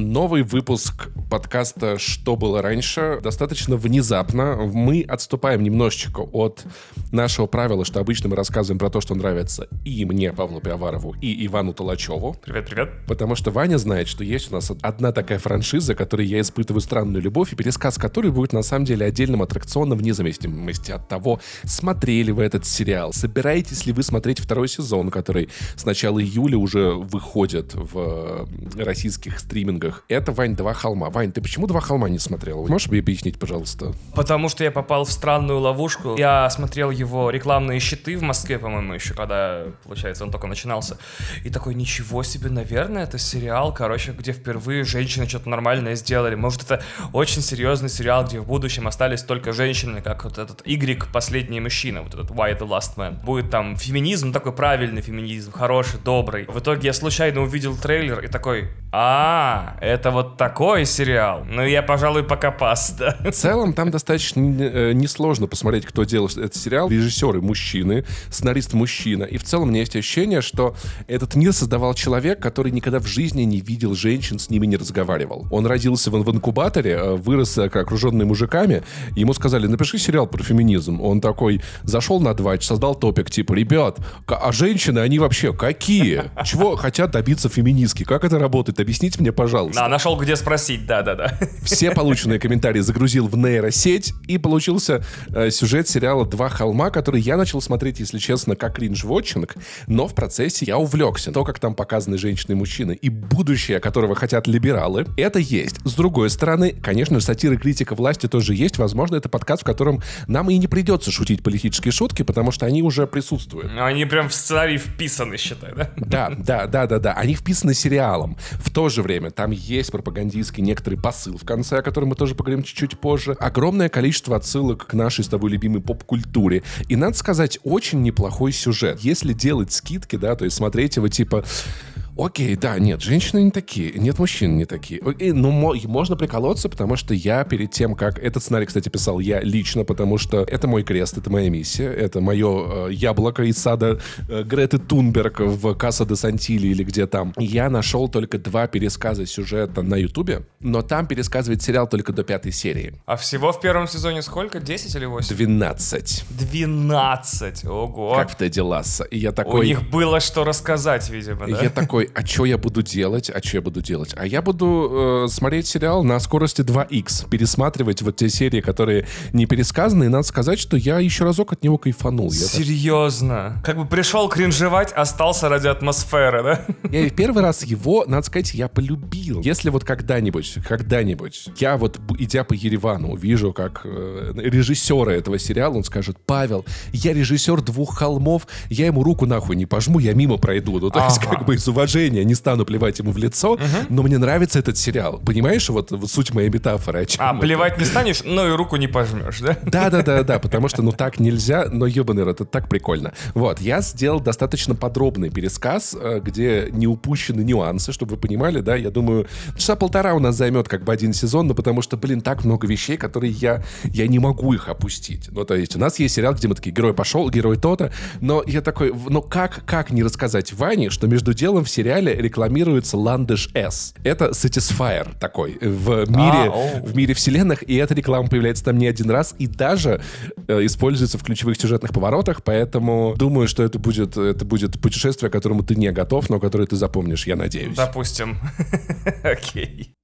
Новый выпуск подкаста «Что было раньше?» достаточно внезапно. Мы отступаем немножечко от нашего правила, что обычно мы рассказываем про то, что нравится и мне, Павлу Пиаварову, и Ивану Толачеву. Привет, привет. Потому что Ваня знает, что есть у нас одна такая франшиза, которой я испытываю странную любовь, и пересказ которой будет на самом деле отдельным аттракционом вне зависимости от того, смотрели вы этот сериал, собираетесь ли вы смотреть второй сезон, который с начала июля уже выходит в российских стримингах. Это, Вань, «Два холма». Вань, ты почему «Два холма» не смотрел? Можешь мне объяснить, пожалуйста? Потому что я попал в странную ловушку. Я смотрел его рекламные щиты в Москве, по-моему, еще когда, получается, он только начинался. И такой, ничего себе, наверное, это сериал, короче, где впервые женщины что-то нормальное сделали. Может, это очень серьезный сериал, где в будущем остались только женщины, как вот этот Y, последний мужчина, вот этот Why the Last Man. Будет там феминизм, такой правильный феминизм, хороший, добрый. В итоге я случайно увидел трейлер и такой, а, это вот такой сериал. Ну, я, пожалуй, пока пас, да. В целом, там достаточно э, несложно посмотреть, кто делал этот сериал. Режиссеры мужчины, сценарист мужчина. И в целом у меня есть ощущение, что этот мир создавал человек, который никогда в жизни не видел женщин, с ними не разговаривал. Он родился в, в инкубаторе, э, вырос э, окруженный мужиками. Ему сказали, напиши сериал про феминизм. Он такой зашел на два, создал топик, типа, ребят, а женщины, они вообще какие? Чего хотят добиться феминистки? Как это работает? Объясните мне, пожалуйста. Да, нашел где спросить, да-да-да. Все полученные комментарии загрузил в нейросеть, и получился э, сюжет сериала «Два холма», который я начал смотреть, если честно, как кринж-вотчинг, но в процессе я увлекся. То, как там показаны женщины и мужчины, и будущее, которого хотят либералы, это есть. С другой стороны, конечно, сатира и критика власти тоже есть. Возможно, это подкаст, в котором нам и не придется шутить политические шутки, потому что они уже присутствуют. Они прям в сценарий вписаны, считай, да? Да, да, да, да, да. Они вписаны сериалом. В то же время там есть пропагандистский некоторый посыл в конце, о котором мы тоже поговорим чуть-чуть позже. Огромное количество отсылок к нашей с тобой любимой поп-культуре. И, надо сказать, очень неплохой сюжет. Если делать скидки, да, то есть смотреть его типа Окей, да, нет, женщины не такие, нет, мужчин не такие. Окей, ну, можно приколоться, потому что я перед тем, как... Этот сценарий, кстати, писал я лично, потому что это мой крест, это моя миссия, это мое э, яблоко из сада э, Греты Тунберг в Касса де Сантили или где там. Я нашел только два пересказа сюжета на Ютубе, но там пересказывает сериал только до пятой серии. А всего в первом сезоне сколько? 10 или 8? 12. 12, ого. Как в Тедди Ласса. И я такой... У них было что рассказать, видимо, да? Я такой, а что я буду делать? А что я буду делать? А я буду э, смотреть сериал на скорости 2х, пересматривать вот те серии, которые не пересказаны, и надо сказать, что я еще разок от него кайфанул. Серьезно? Так... Как бы пришел кринжевать, остался ради атмосферы, да? Я в первый раз его, надо сказать, я полюбил. Если вот когда-нибудь, когда-нибудь, я вот, идя по Еревану, увижу, как э, режиссера этого сериала, он скажет, Павел, я режиссер двух холмов, я ему руку нахуй не пожму, я мимо пройду. Ну, то ага. есть, как бы из уважения уважения не стану плевать ему в лицо, угу. но мне нравится этот сериал. Понимаешь, вот, вот суть моей метафоры. а, это? плевать не станешь, но и руку не пожмешь, да? Да-да-да-да, потому что, ну, так нельзя, но, ебаный рот, это так прикольно. Вот, я сделал достаточно подробный пересказ, э, где не упущены нюансы, чтобы вы понимали, да, я думаю, часа полтора у нас займет как бы один сезон, но потому что, блин, так много вещей, которые я, я не могу их опустить. Ну, то есть у нас есть сериал, где мы такие, герой пошел, герой то-то, но я такой, ну, как, как не рассказать Ване, что между делом все сериале рекламируется Ландыш S. Это Satisfyer такой в мире, а, в мире вселенных, и эта реклама появляется там не один раз и даже э, используется в ключевых сюжетных поворотах, поэтому думаю, что это будет, это будет путешествие, к которому ты не готов, но которое ты запомнишь, я надеюсь. Допустим. Окей.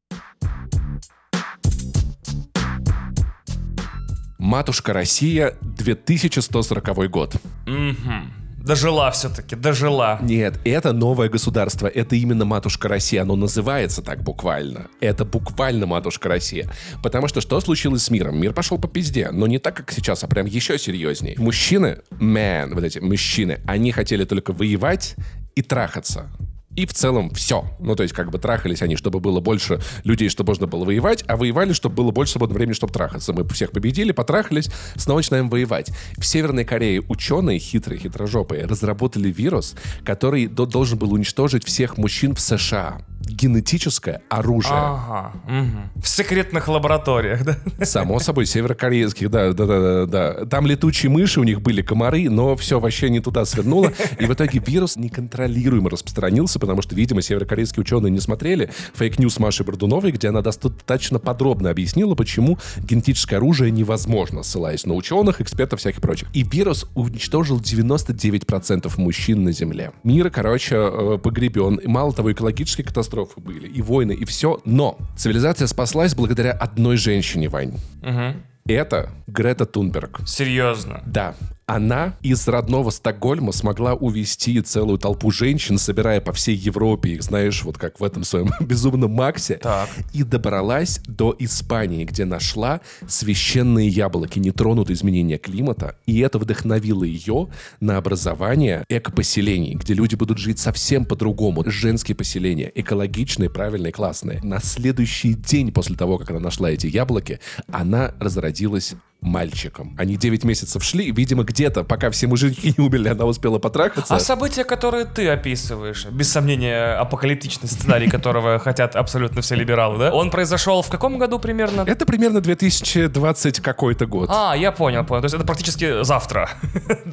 «Матушка Россия», 2140 год. Угу. Дожила все-таки, дожила. Нет, это новое государство, это именно матушка Россия, оно называется так буквально. Это буквально матушка Россия. Потому что что случилось с миром? Мир пошел по пизде, но не так, как сейчас, а прям еще серьезней. Мужчины, man, вот эти мужчины, они хотели только воевать и трахаться. И в целом все. Ну, то есть, как бы трахались они, чтобы было больше людей, чтобы можно было воевать, а воевали, чтобы было больше свободного времени, чтобы трахаться. Мы всех победили, потрахались, снова начинаем воевать. В Северной Корее ученые, хитрые, хитрожопые, разработали вирус, который должен был уничтожить всех мужчин в США. Генетическое оружие. Ага. мгм. В секретных лабораториях, да? Само собой, северокорейских, да, да, да, да, да. Там летучие мыши, у них были комары, но все вообще не туда свернуло. И в итоге вирус неконтролируемо распространился, потому что, видимо, северокорейские ученые не смотрели fake news Маши Бордуновой, где она достаточно подробно объяснила, почему генетическое оружие невозможно, ссылаясь на ученых, экспертов всяких прочих. И вирус уничтожил 99% мужчин на Земле. Мир, короче, э, погребен. И мало того, экологические катастрофы были, и войны, и все. Но цивилизация спаслась благодаря одной женщине, Вань. Мгм. Это Грета Тунберг. Серьезно. Да, она из родного Стокгольма смогла увести целую толпу женщин, собирая по всей Европе их, знаешь, вот как в этом своем безумном Максе, Так. и добралась до Испании, где нашла священные яблоки, не тронутые изменения климата, и это вдохновило ее на образование экопоселений, где люди будут жить совсем по-другому. Женские поселения, экологичные, правильные, классные. На следующий день после того, как она нашла эти яблоки, она разродилась мальчиком. Они 9 месяцев шли, и, видимо, где-то, пока все мужики не умерли, она успела потрахаться. А события, которые ты описываешь, без сомнения, апокалиптичный сценарий, которого хотят абсолютно все либералы, да? Он произошел в каком году примерно? Это примерно 2020 какой-то год. А, я понял, понял. То есть это практически завтра.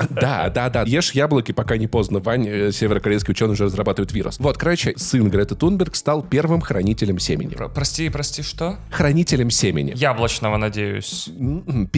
Да, да, да. Ешь яблоки, пока не поздно. Вань, э, северокорейский ученый уже разрабатывает вирус. Вот, короче, сын Греты Тунберг стал первым хранителем семени. Про- Прости, прости, что? Хранителем семени. Яблочного, надеюсь.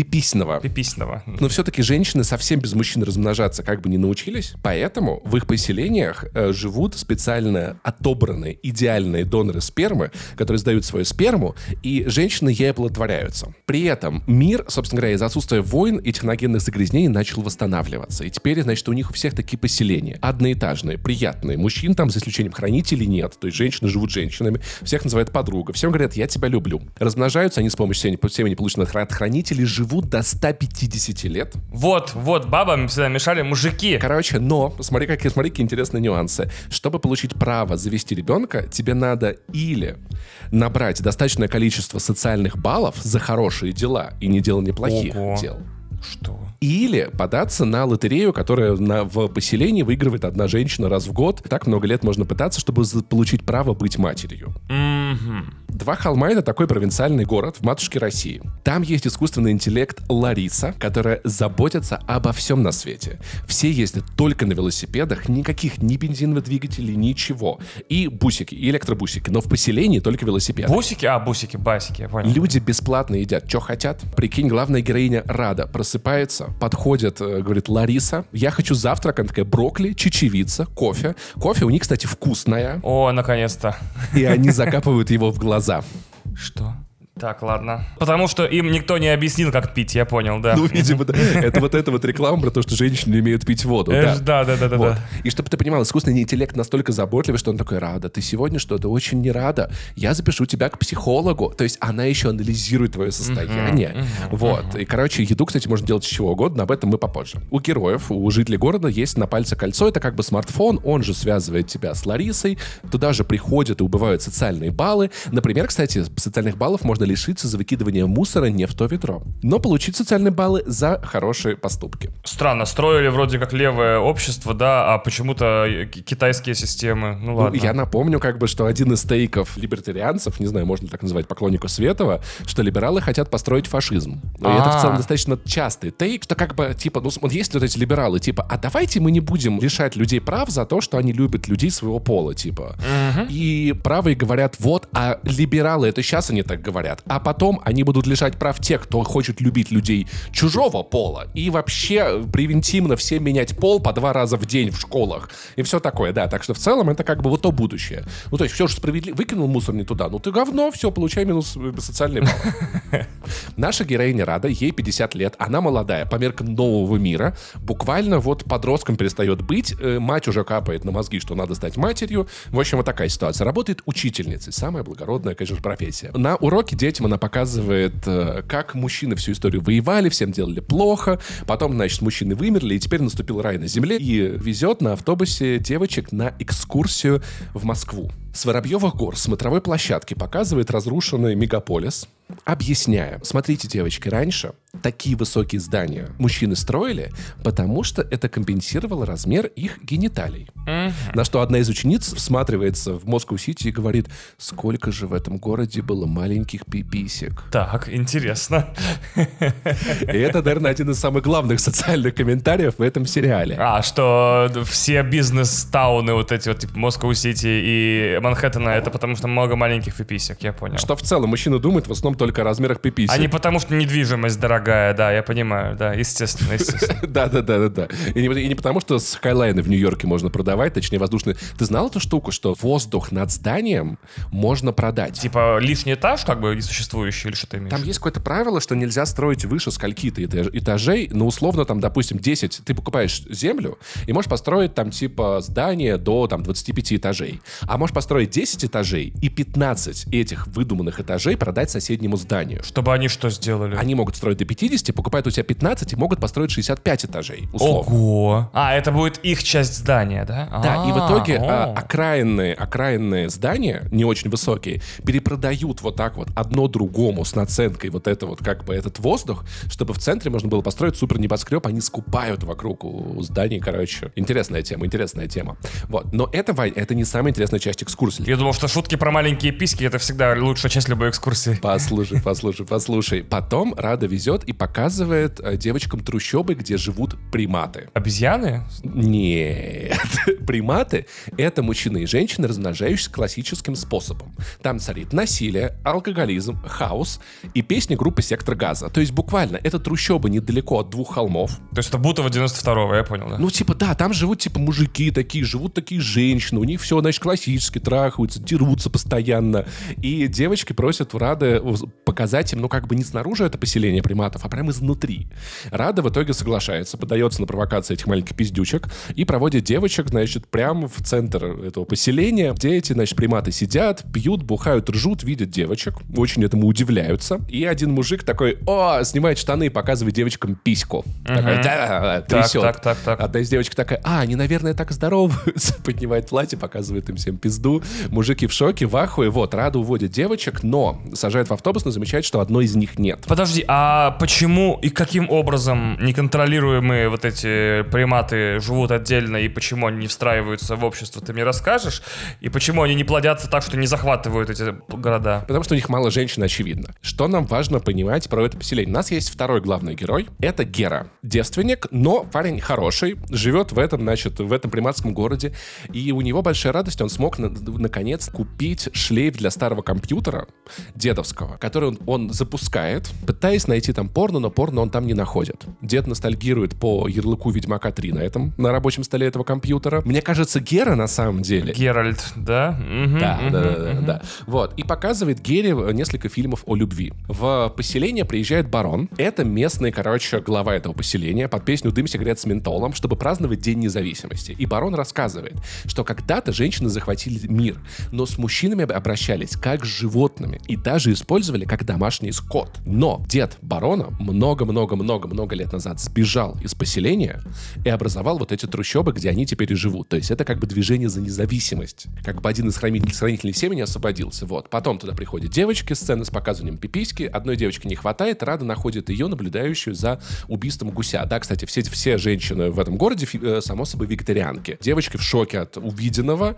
Пиписного. Пиписного. Но все-таки женщины совсем без мужчин размножаться как бы не научились. Поэтому в их поселениях э, живут специально отобранные идеальные доноры спермы, которые сдают свою сперму, и женщины ей оплодотворяются. При этом мир, собственно говоря, из-за отсутствия войн и техногенных загрязнений начал восстанавливаться. И теперь, значит, у них у всех такие поселения. Одноэтажные, приятные. Мужчин там, за исключением хранителей, нет. То есть женщины живут женщинами. Всех называют подруга. Всем говорят, я тебя люблю. Размножаются они с помощью семени полученных от хранителей, живут до 150 лет. Вот, вот, бабам всегда мешали мужики. Короче, но, смотри, какие, смотри, какие интересные нюансы. Чтобы получить право завести ребенка, тебе надо или набрать достаточное количество социальных баллов за хорошие дела и не делание плохих Ого. дел. Что? Или податься на лотерею, которая на, в поселении выигрывает одна женщина раз в год. Так много лет можно пытаться, чтобы получить право быть матерью. Мгм. Два холма — это такой провинциальный город в матушке России. Там есть искусственный интеллект Лариса, которая заботится обо всем на свете. Все ездят только на велосипедах, никаких ни бензиновых двигателей, ничего. И бусики, и электробусики, но в поселении только велосипеды. Бусики? А, бусики, басики, я понял. Люди бесплатно едят, что хотят. Прикинь, главная героиня Рада просыпается, подходит, э, говорит, Лариса, я хочу завтрак. Она такая, брокколи, чечевица, кофе. Кофе у них, кстати, вкусная. О, наконец-то. И они закапывают его в глаза. Что? Так, ладно. Потому что им никто не объяснил, как пить, я понял, да. Ну, видимо, да. Это вот эта вот реклама про то, что женщины умеют пить воду. Э, Да. Да, да, да, да. И чтобы ты понимал, искусственный интеллект настолько заботливый, что он такой, Рада, ты сегодня что-то очень не рада. Я запишу тебя к психологу. То есть она еще анализирует твое состояние. Вот. И, короче, еду, кстати, можно делать из чего угодно, об этом мы попозже. У героев, у жителей города есть на пальце кольцо. Это как бы смартфон, он же связывает тебя с Ларисой. Туда же приходят и убывают социальные баллы. Например, кстати, социальных баллов можно лишиться за выкидывание мусора не в то ведро. Но получить социальные баллы за хорошие поступки. Странно, строили вроде как левое общество, да, а почему-то ки- китайские системы. Ну Ну, ладно. я напомню, как бы, что один из стейков либертарианцев, не знаю, можно так называть поклоннику Светова, что либералы хотят построить фашизм. И это в целом А. достаточно частый тейк, что как бы, типа, ну, вот есть вот эти либералы, типа, а давайте мы не будем лишать людей прав за то, что они любят людей своего пола, типа. И правые говорят, вот, а либералы, это сейчас они так говорят, а потом они будут лишать прав тех, кто хочет любить людей чужого пола, и вообще превентивно всем менять пол по два раза в день в школах, и все такое, да. Так что в целом это как бы вот то будущее. Ну, то есть все же справедливо. Выкинул мусор не туда, ну ты говно, все, получай минус э, социальный балл. Наша героиня Рада, ей 50 лет, она молодая, по меркам нового мира, буквально вот подростком перестает быть, э, мать уже капает на мозги, что надо стать матерью. В общем, вот такая ситуация. Работает учительницей, самая благородная, конечно, профессия. На уроке детям она показывает, э, как мужчины всю историю воевали, всем делали плохо, потом, значит, мужчины вымерли, и теперь наступил рай на земле, и везет на автобусе девочек на экскурсию в Москву. С Воробьевых гор смотровой площадки показывает разрушенный мегаполис, объясняя, смотрите, девочки, раньше такие высокие здания мужчины строили, потому что это компенсировало размер их гениталий. На что одна из учениц всматривается в Москву-Сити и говорит, сколько же в этом городе было маленьких пиписек. Так, интересно. И это, наверное, один из самых главных социальных комментариев в этом сериале. А, что все бизнес-тауны, вот эти вот, типа Москва-Сити и Манхэттена, это потому что много маленьких пиписек, я понял. Что в целом мужчина думает в основном только о размерах пиписек. А не потому что недвижимость дорогая, да, я понимаю, да, естественно, естественно. Да, да, да, да, да. И не, потому, что скайлайны в Нью-Йорке можно продавать, точнее воздушные. Ты знал эту штуку, что воздух над зданием можно продать? Типа лишний этаж, как бы несуществующий, или что ты имеешь? Там есть какое-то правило, что нельзя строить выше скольки-то этаж- этажей, но условно там, допустим, 10, ты покупаешь землю и можешь построить там типа здание до там 25 этажей. А можешь построить 10 этажей и 15 этих выдуманных этажей продать соседнему зданию. Чтобы они что сделали? Они могут строить до 50, покупают у тебя 15 и могут построить 65 этажей, условно. Ого! А, это будет их часть здания, да? Да, и в А, итоге о. а, окраинные, окраинные здания, не очень высокие, перепродают вот так вот одно другому с наценкой вот это вот как бы этот воздух, чтобы в центре можно было построить супер небоскреб, они скупают вокруг у зданий, короче. Интересная тема, интересная тема. Вот, но это, Вань, это не самая интересная часть экскурсии. Я думал, что шутки про маленькие письки это всегда лучшая часть любой экскурсии. Послушай, послушай, послушай. Потом Рада везет и показывает э, девочкам трущобы, где живут приматы. Обезьяны? Нет. Приматы — это мужчины и женщины, размножающиеся классическим способом. Там царит насилие, алкоголизм, хаос и песни группы «Сектор газа». То есть буквально это трущобы недалеко от двух холмов. То есть это Бутово 92-го, я понял, да? Ну, типа, да, там живут, типа, мужики такие, живут такие женщины, у них все, значит, классически трахаются, дерутся постоянно. И девочки просят у Рады показать им, ну, как бы не снаружи это поселение приматов, а прямо изнутри. Рада в итоге соглашается, подается на провокации этих маленьких пиздючек и проводит девочек, значит, прямо в центр этого поселения, где эти, значит, приматы сидят, пьют, бухают, ржут, видят девочек, очень этому удивляются. И один мужик такой, о, снимает штаны и показывает девочкам письку. Такой, да, Так, трясет. так, так, так. Одна из девочек такая, а, они, наверное, так здороваются. Поднимает платье, показывает им всем пизду. Мужики в шоке, в ахуе. Вот, Рада уводит девочек, но сажает в автобус, но замечает, что одной из них нет. Подожди, а почему и каким образом неконтролируемые вот эти приматы живут отдельно и почему они не встраиваются в общество, ты мне расскажешь? И почему они не плодятся так, что не захватывают эти города? Потому что у них мало женщин, очевидно. Что нам важно понимать про это поселение? У нас есть второй главный герой. Это Гера. Девственник, но парень хороший. Живет в этом, значит, в этом приматском городе. И у него большая радость. Он смог, наконец, купить шлейф для старого компьютера дедовского, который он, он запускает, пытаясь найти там порно, но порно он там не находит. Дед ностальгирует по ярлыку Ведьмака 3 на этом, на рабочем столе этого компьютера. Мне кажется, Гера на самом деле Геральт, да? Мгм, да, мгм, да, да, да, да. Вот. И показывает Гере несколько фильмов о любви. В поселение приезжает барон. Это местный, короче, глава этого поселения под песню «Дым сигарет с ментолом», чтобы праздновать День независимости. И барон рассказывает, что когда-то женщины захватили мир, но с мужчинами обращались как с животными и даже использовали как домашний скот. Но дед барона много-много-много-много лет назад сбежал из поселения и образовал вот эти трущобы, где они теперь и живут. То есть это как бы движение за независимость. Как бы один из хранителей, хранителей семени освободился. Вот. Потом туда приходят девочки, сцены с показыванием пиписьки. Одной девочки не хватает, Рада находит ее, наблюдающую за убийством гуся. Да, кстати, все, все женщины в этом городе, э, само собой, вегетарианки. Девочки в шоке от увиденного,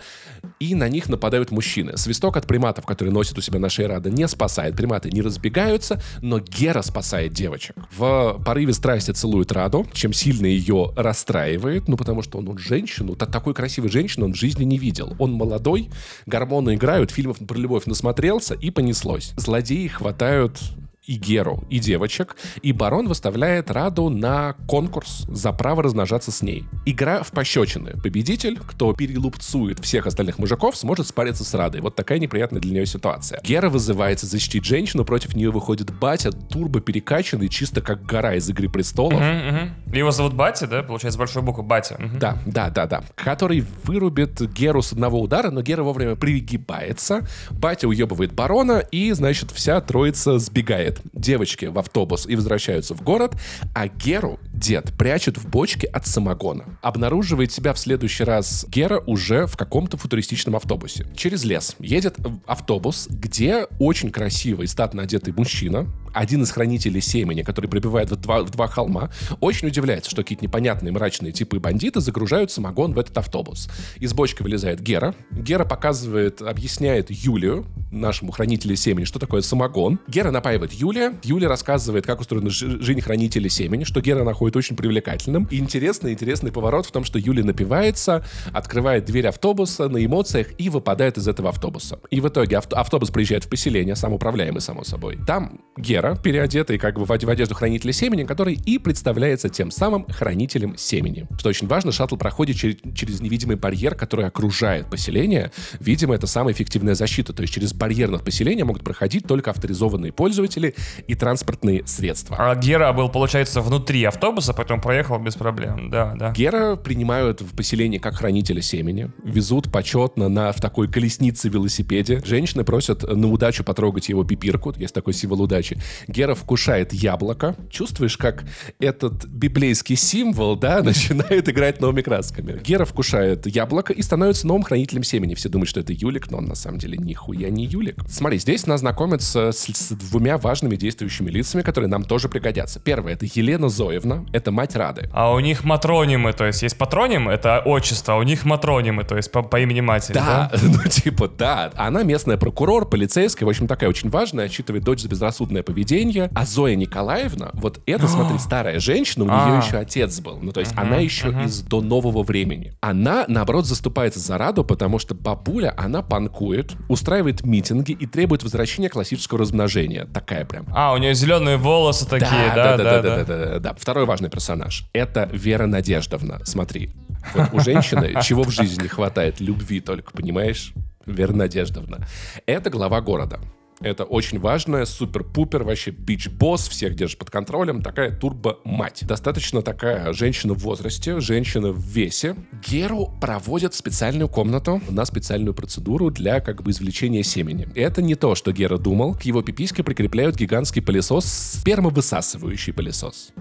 и на них нападают мужчины. Свисток от приматов, который носит у себя на шее Рада, не спасает. Приматы не разбегаются, но Гера спасает девочек. В порыве страсти целует Раду, чем сильно ее расстраивает, ну, потому что он, он женщину, та- такой красивой женщины он в жизни не видел. Он молодой, гормоны играют, фильмов про любовь насмотрелся, и понеслось. Злодеи хватают и Геру, и девочек, и барон выставляет Раду на конкурс за право размножаться с ней. Игра в пощечины. Победитель, кто перелупцует всех остальных мужиков, сможет спариться с Радой. Вот такая неприятная для нее ситуация. Гера вызывается защитить женщину, против нее выходит батя, турбо перекачанный, чисто как гора из «Игры престолов». Мгм, мгм. Его зовут Батя, да? Получается, большой буквы Батя. Мгм. Да, да, да, да. Который вырубит Геру с одного удара, но Гера вовремя пригибается. Батя уебывает барона, и, значит, вся троица сбегает. Девочки в автобус и возвращаются в город, а Геру дед прячет в бочке от самогона. Обнаруживает себя в следующий раз Гера уже в каком-то футуристичном автобусе. Через лес едет автобус, где очень красивый статно одетый мужчина, один из хранителей семени, который прибывает в два, в два холма, очень удивляется, что какие-то непонятные мрачные типы бандиты загружают самогон в этот автобус. Из бочки вылезает Гера. Гера показывает, объясняет Юлию, нашему хранителю семени, что такое самогон. Гера напаивает Юлия. Юлия рассказывает, как устроена жизнь хранителя семени, что Гера находит очень привлекательным. И интересный, интересный поворот в том, что Юлия напивается, открывает дверь автобуса на эмоциях и выпадает из этого автобуса. И в итоге авто автобус приезжает в поселение, самоуправляемый, само собой. Там Гера, переодетый как бы в одежду хранителя семени, который и представляется тем самым хранителем семени. Что очень важно, шаттл проходит через, через невидимый барьер, который окружает поселение. Видимо, это самая эффективная защита. То есть через барьер над поселением могут проходить только авторизованные пользователи и транспортные средства. А Гера был, получается, внутри автобуса, поэтому проехал без проблем. Да, да. Гера принимают в поселении как хранителя семени, везут почетно на в такой колеснице велосипеде. Женщины просят на удачу потрогать его пипирку, есть такой символ удачи. Гера вкушает яблоко. Чувствуешь, как этот библейский символ, да, начинает играть новыми красками. Гера вкушает яблоко и становится новым хранителем семени. Все думают, что это Юлик, но он на самом деле нихуя не Юлик. Смотри, здесь нас знакомятся с, с двумя важными действующими лицами, которые нам тоже пригодятся. Первое — это Елена Зоевна, это мать Рады. А у них матронимы, то есть есть патроним, это отчество, а у них матронимы, то есть по, по имени матери, да? Да, ну типа, да. Она местная прокурор, полицейская, в общем, такая очень важная, отчитывает дочь за безрассудное поведение поведения. А Зоя Николаевна, вот это, а. смотри, старая женщина, у нее а. еще отец был. Ну, то есть она еще из до нового времени. Она, наоборот, заступается за Раду, потому что бабуля, она панкует, устраивает митинги и требует возвращения классического размножения. Такая прям. А, у нее зеленые волосы такие, да? Да, да, да, да, да, да. Второй важный персонаж. Это Вера Надеждовна. Смотри, вот у женщины чего в жизни не хватает? Любви только, понимаешь? Вера Надеждовна. Это глава города. Это очень важная, супер-пупер, вообще бич-босс, всех держит под контролем, такая турбо-мать. Достаточно такая женщина в возрасте, женщина в весе. Геру проводят в специальную комнату на специальную процедуру для как бы извлечения семени. Это не то, что Гера думал. К его пипиське прикрепляют гигантский пылесос, спермовысасывающий пылесос.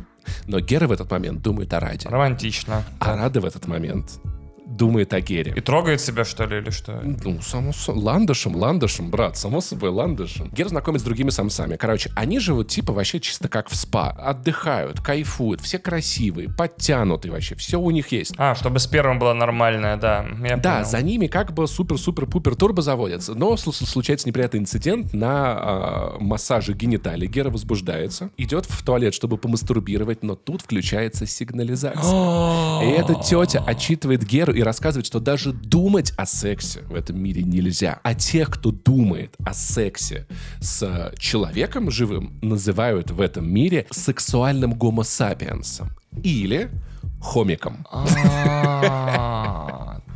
Но Гера в этот момент думает о Раде. Романтично. А Рада в этот момент думает о Гере. И трогает себя, что ли, или что? Ну, само собой. Ландышем, ландышем, брат, само собой, ландышем. Гер знакомится с другими самцами. Короче, они живут типа вообще чисто как в спа. Отдыхают, кайфуют, все красивые, подтянутые вообще, все у них есть. А, чтобы с первым было нормальное, да. Я да, понял. за ними как бы супер-супер-пупер турбо заводятся. Но случается неприятный инцидент на э, массаже гениталий. Гера возбуждается, идет в туалет, чтобы помастурбировать, но тут включается сигнализация. и эта тетя отчитывает Геру и рассказывает, что даже думать о сексе в этом мире нельзя. А тех, кто думает о сексе с человеком живым, называют в этом мире сексуальным гомосапиенсом. Или хомиком.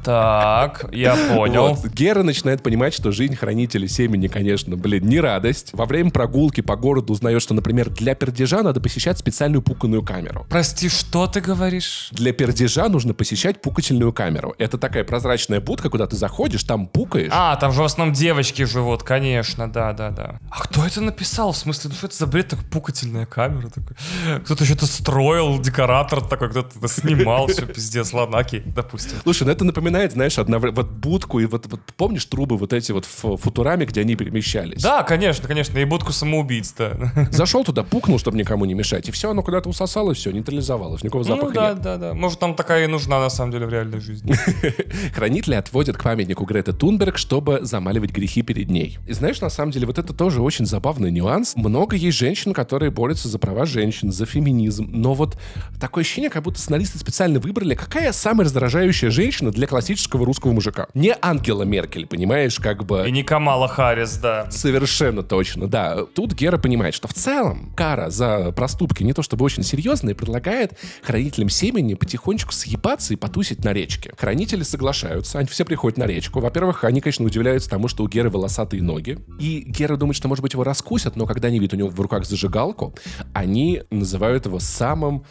Так, я понял. Вот. Гера начинает понимать, что жизнь хранителя семени, конечно, блин, не радость. Во время прогулки по городу узнает, что, например, для пердежа надо посещать специальную пуканную камеру. Прости, что ты говоришь? Для пердежа нужно посещать пукательную камеру. Это такая прозрачная будка, куда ты заходишь, там пукаешь. А, там же в основном девочки живут, конечно, да, да, да. А кто это написал? В смысле, ну что это за бред, так пукательная камера? Такой? Кто-то что-то строил, декоратор такой, кто-то снимал, все, пиздец, ладно, окей, допустим. Слушай, ну это напоминает напоминает, знаешь, одновременно, вот будку и вот, вот помнишь трубы вот эти вот в футураме, где они перемещались? Да, конечно, конечно, и будку самоубийц, да. Зашел туда, пукнул, чтобы никому не мешать, и все, оно куда-то усосалось, все, нейтрализовалось, никакого ну запаха ну, да, нет. да, да. Может, там такая и нужна, на самом деле, в реальной жизни. Хранители отводят к памятнику Греты Тунберг, чтобы замаливать грехи перед ней. И знаешь, на самом деле, вот это тоже очень забавный нюанс. Много есть женщин, которые борются за права женщин, за феминизм, но вот такое ощущение, как будто сценаристы специально выбрали, какая самая раздражающая женщина для классического русского мужика. Не Ангела Меркель, понимаешь, как бы... И не Камала Харрис, да. Совершенно точно, да. Тут Гера понимает, что в целом кара за проступки не то чтобы очень серьезная, предлагает хранителям семени потихонечку съебаться и потусить на речке. Хранители соглашаются, они все приходят на речку. Во-первых, они, конечно, удивляются тому, что у Геры волосатые ноги. И Гера думает, что, может быть, его раскусят, но когда они видят у него в руках зажигалку, они называют его самым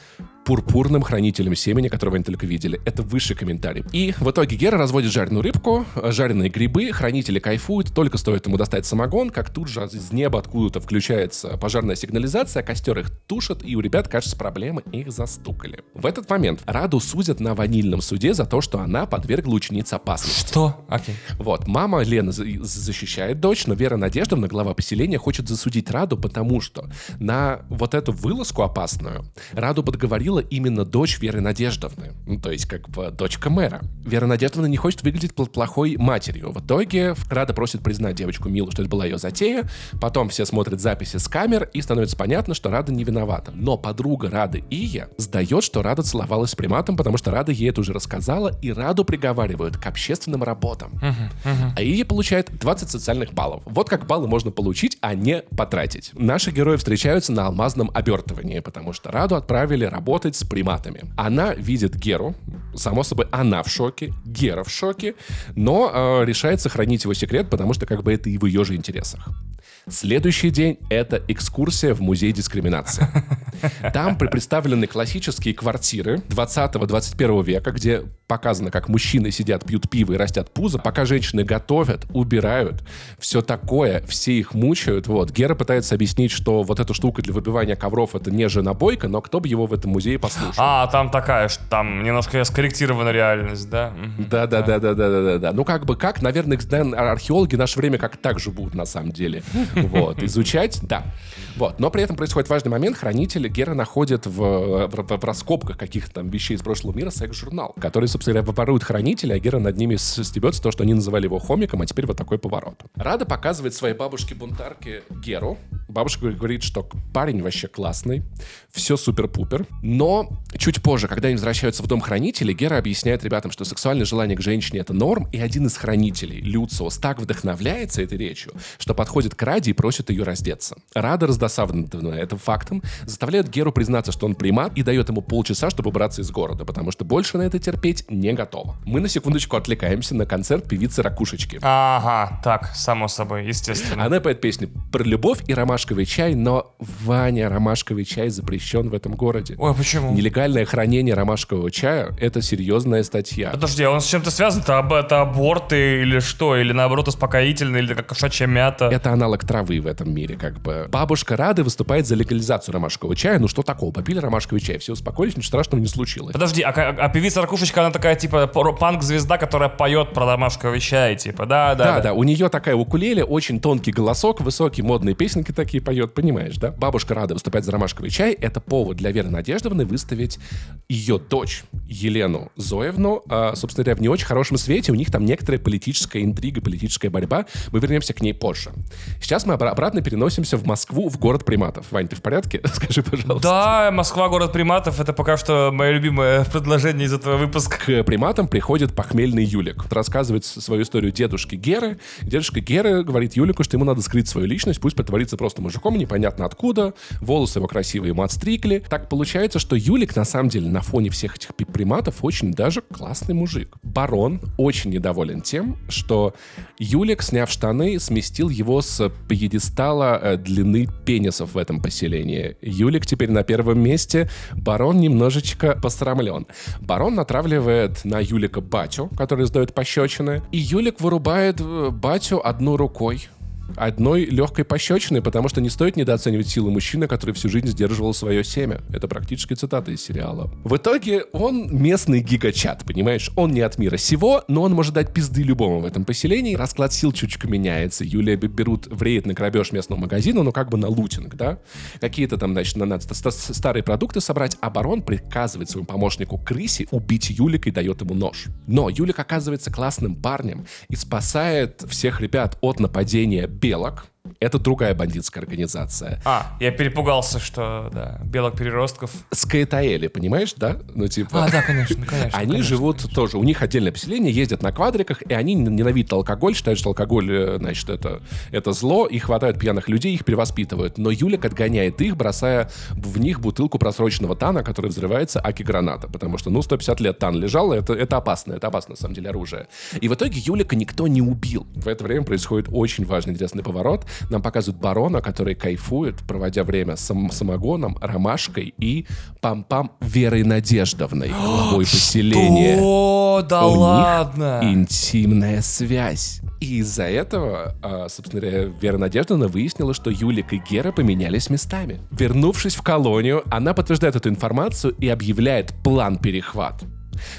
пурпурным хранителем семени, которого они только видели. Это высший комментарий. И в итоге Гера разводит жареную рыбку, жареные грибы, хранители кайфуют, только стоит ему достать самогон, как тут же из неба откуда-то включается пожарная сигнализация, костер их тушит, и у ребят, кажется, проблемы их застукали. В этот момент Раду судят на ванильном суде за то, что она подвергла ученице опасности. Что? Окей. Вот, мама Лена защищает дочь, но Вера Надеждовна, глава поселения, хочет засудить Раду, потому что на вот эту вылазку опасную Раду подговорила сделала именно дочь Веры Надеждовны. Ну, то есть, как бы, дочка мэра. Вера Надеждовна не хочет выглядеть плохой матерью. В итоге Рада просит признать девочку Милу, что это была ее затея. Потом все смотрят записи с камер, и становится понятно, что Рада не виновата. Но подруга Рады Ия сдает, что Рада целовалась с приматом, потому что Рада ей это уже рассказала, и Раду приговаривают к общественным работам. Uh-huh, uh-huh. А Ия получает 20 социальных баллов. Вот как баллы можно получить, а не потратить. Наши герои встречаются на алмазном обертывании, потому что Раду отправили работать работать с приматами. Она видит Геру, само собой, она в шоке, Гера в шоке, но э, решает сохранить его секрет, потому что как бы это и в ее же интересах. Следующий день — это экскурсия в музей дискриминации. Там представлены классические квартиры 20-21 века, где показано, как мужчины сидят, пьют пиво и растят пузо, пока женщины готовят, убирают, все такое, все их мучают. Вот. Гера пытается объяснить, что вот эта штука для выбивания ковров — это не женобойка, но кто бы его в этом музее послушал. А, там такая, что там немножко скорректирована реальность, да? Да-да-да-да-да-да-да. Ну, как бы как, наверное, археологи в наше время как так же будут на самом деле. Вот. Изучать, да. Вот. Но при этом происходит важный момент. Хранители Гера находят в, в, в раскопках каких-то там вещей из прошлого мира секс-журнал, который, собственно говоря, ворует хранители, а Гера над ними стебется то, что они называли его хомиком, а теперь вот такой поворот. Рада показывает своей бабушке-бунтарке Геру. Бабушка говорит, что парень вообще классный, все супер-пупер. Но чуть позже, когда они возвращаются в дом хранителей, Гера объясняет ребятам, что сексуальное желание к женщине — это норм, и один из хранителей, Люциус, так вдохновляется этой речью, что подходит к Раде и просит ее раздеться. Рада раздосадована этим фактом, заставляет Геру признаться, что он примат, и дает ему полчаса, чтобы убраться из города, потому что больше на это терпеть не готова. Мы на секундочку отвлекаемся на концерт певицы Ракушечки. Ага, так, само собой, естественно. Она поет песни про любовь и ромашковый чай, но Ваня, ромашковый чай запрещен в этом городе. Ой, почему? Нелегальное хранение ромашкового чая — это серьезная статья. Подожди, а он с чем-то связан? Это, это аборты или что? Или наоборот успокоительный, или как кошачья мята? Это аналог травы в этом мире, как бы. Бабушка Рады выступает за легализацию ромашкового чая. Ну что такого? Попили ромашковый чай, все успокоились, ничего страшного не случилось. Подожди, а, а, а певица Ракушечка, она такая, типа, панк-звезда, которая поет про ромашковый чай, типа, да, да. Да, да, да. у нее такая укулеле, очень тонкий голосок, высокие модные песенки такие поет, понимаешь, да? Бабушка Рада выступает за ромашковый чай. Это повод для Веры Надеждовны выставить ее дочь Елену Зоевну, а, собственно говоря, в не очень хорошем свете. У них там некоторая политическая интрига, политическая борьба. Мы вернемся к ней позже. Сейчас мы обратно переносимся в Москву, в город приматов. Вань, ты в порядке? Скажи, пожалуйста. Да, Москва, город приматов, это пока что мое любимое предложение из этого выпуска. К приматам приходит похмельный Юлик. Рассказывает свою историю дедушки Геры. Дедушка Геры говорит Юлику, что ему надо скрыть свою личность, пусть притворится просто мужиком, непонятно откуда, волосы его красивые ему отстригли. Так получается, что Юлик, на самом деле, на фоне всех этих приматов очень даже классный мужик. Барон очень недоволен тем, что Юлик, сняв штаны, сместил его с пьедестала э, длины пенисов в этом поселении. Юлик теперь на первом месте. Барон немножечко посрамлен. Барон натравливает на Юлика батю, который сдает пощечины. И Юлик вырубает э, батю одной рукой одной легкой пощечины, потому что не стоит недооценивать силы мужчины, который всю жизнь сдерживал свое семя. Это практически цитата из сериала. В итоге он местный гигачат, понимаешь? Он не от мира сего, но он может дать пизды любому в этом поселении. Расклад сил чуточку меняется. Юлия берут в рейд на грабеж местного магазина, ну как бы на лутинг, да? Какие-то там, значит, надо старые продукты собрать, барон приказывает своему помощнику Крысе убить Юлика и дает ему нож. Но Юлик оказывается классным парнем и спасает всех ребят от нападения белок, это другая бандитская организация. А, я перепугался, что, да, белок-переростков. Скаэтаэли, понимаешь, да? Ну, типа... А, да, конечно, конечно. Они конечно, живут конечно. тоже, у них отдельное поселение, ездят на квадриках, и они ненавидят алкоголь, считают, что алкоголь, э, значит, это, это зло, и хватают пьяных людей, их перевоспитывают. Но Юлик отгоняет их, бросая в них бутылку просроченного тана, который взрывается аки-граната, потому что, ну, 150 лет тан лежал, это, это опасно, это опасно, на самом деле, оружие. И в итоге Юлика никто не убил. В это время происходит очень важный, интересный поворот. Нам показывают барона, который кайфует, проводя время с сам- самогоном, ромашкой и пам-пам Верой Надеждовной, главой поселения. О, да У них ладно. интимная связь. И из-за этого, а, собственно говоря, Вера Надеждовна выяснила, что Юлик и Гера поменялись местами. Вернувшись в колонию, она подтверждает эту информацию и объявляет план перехват.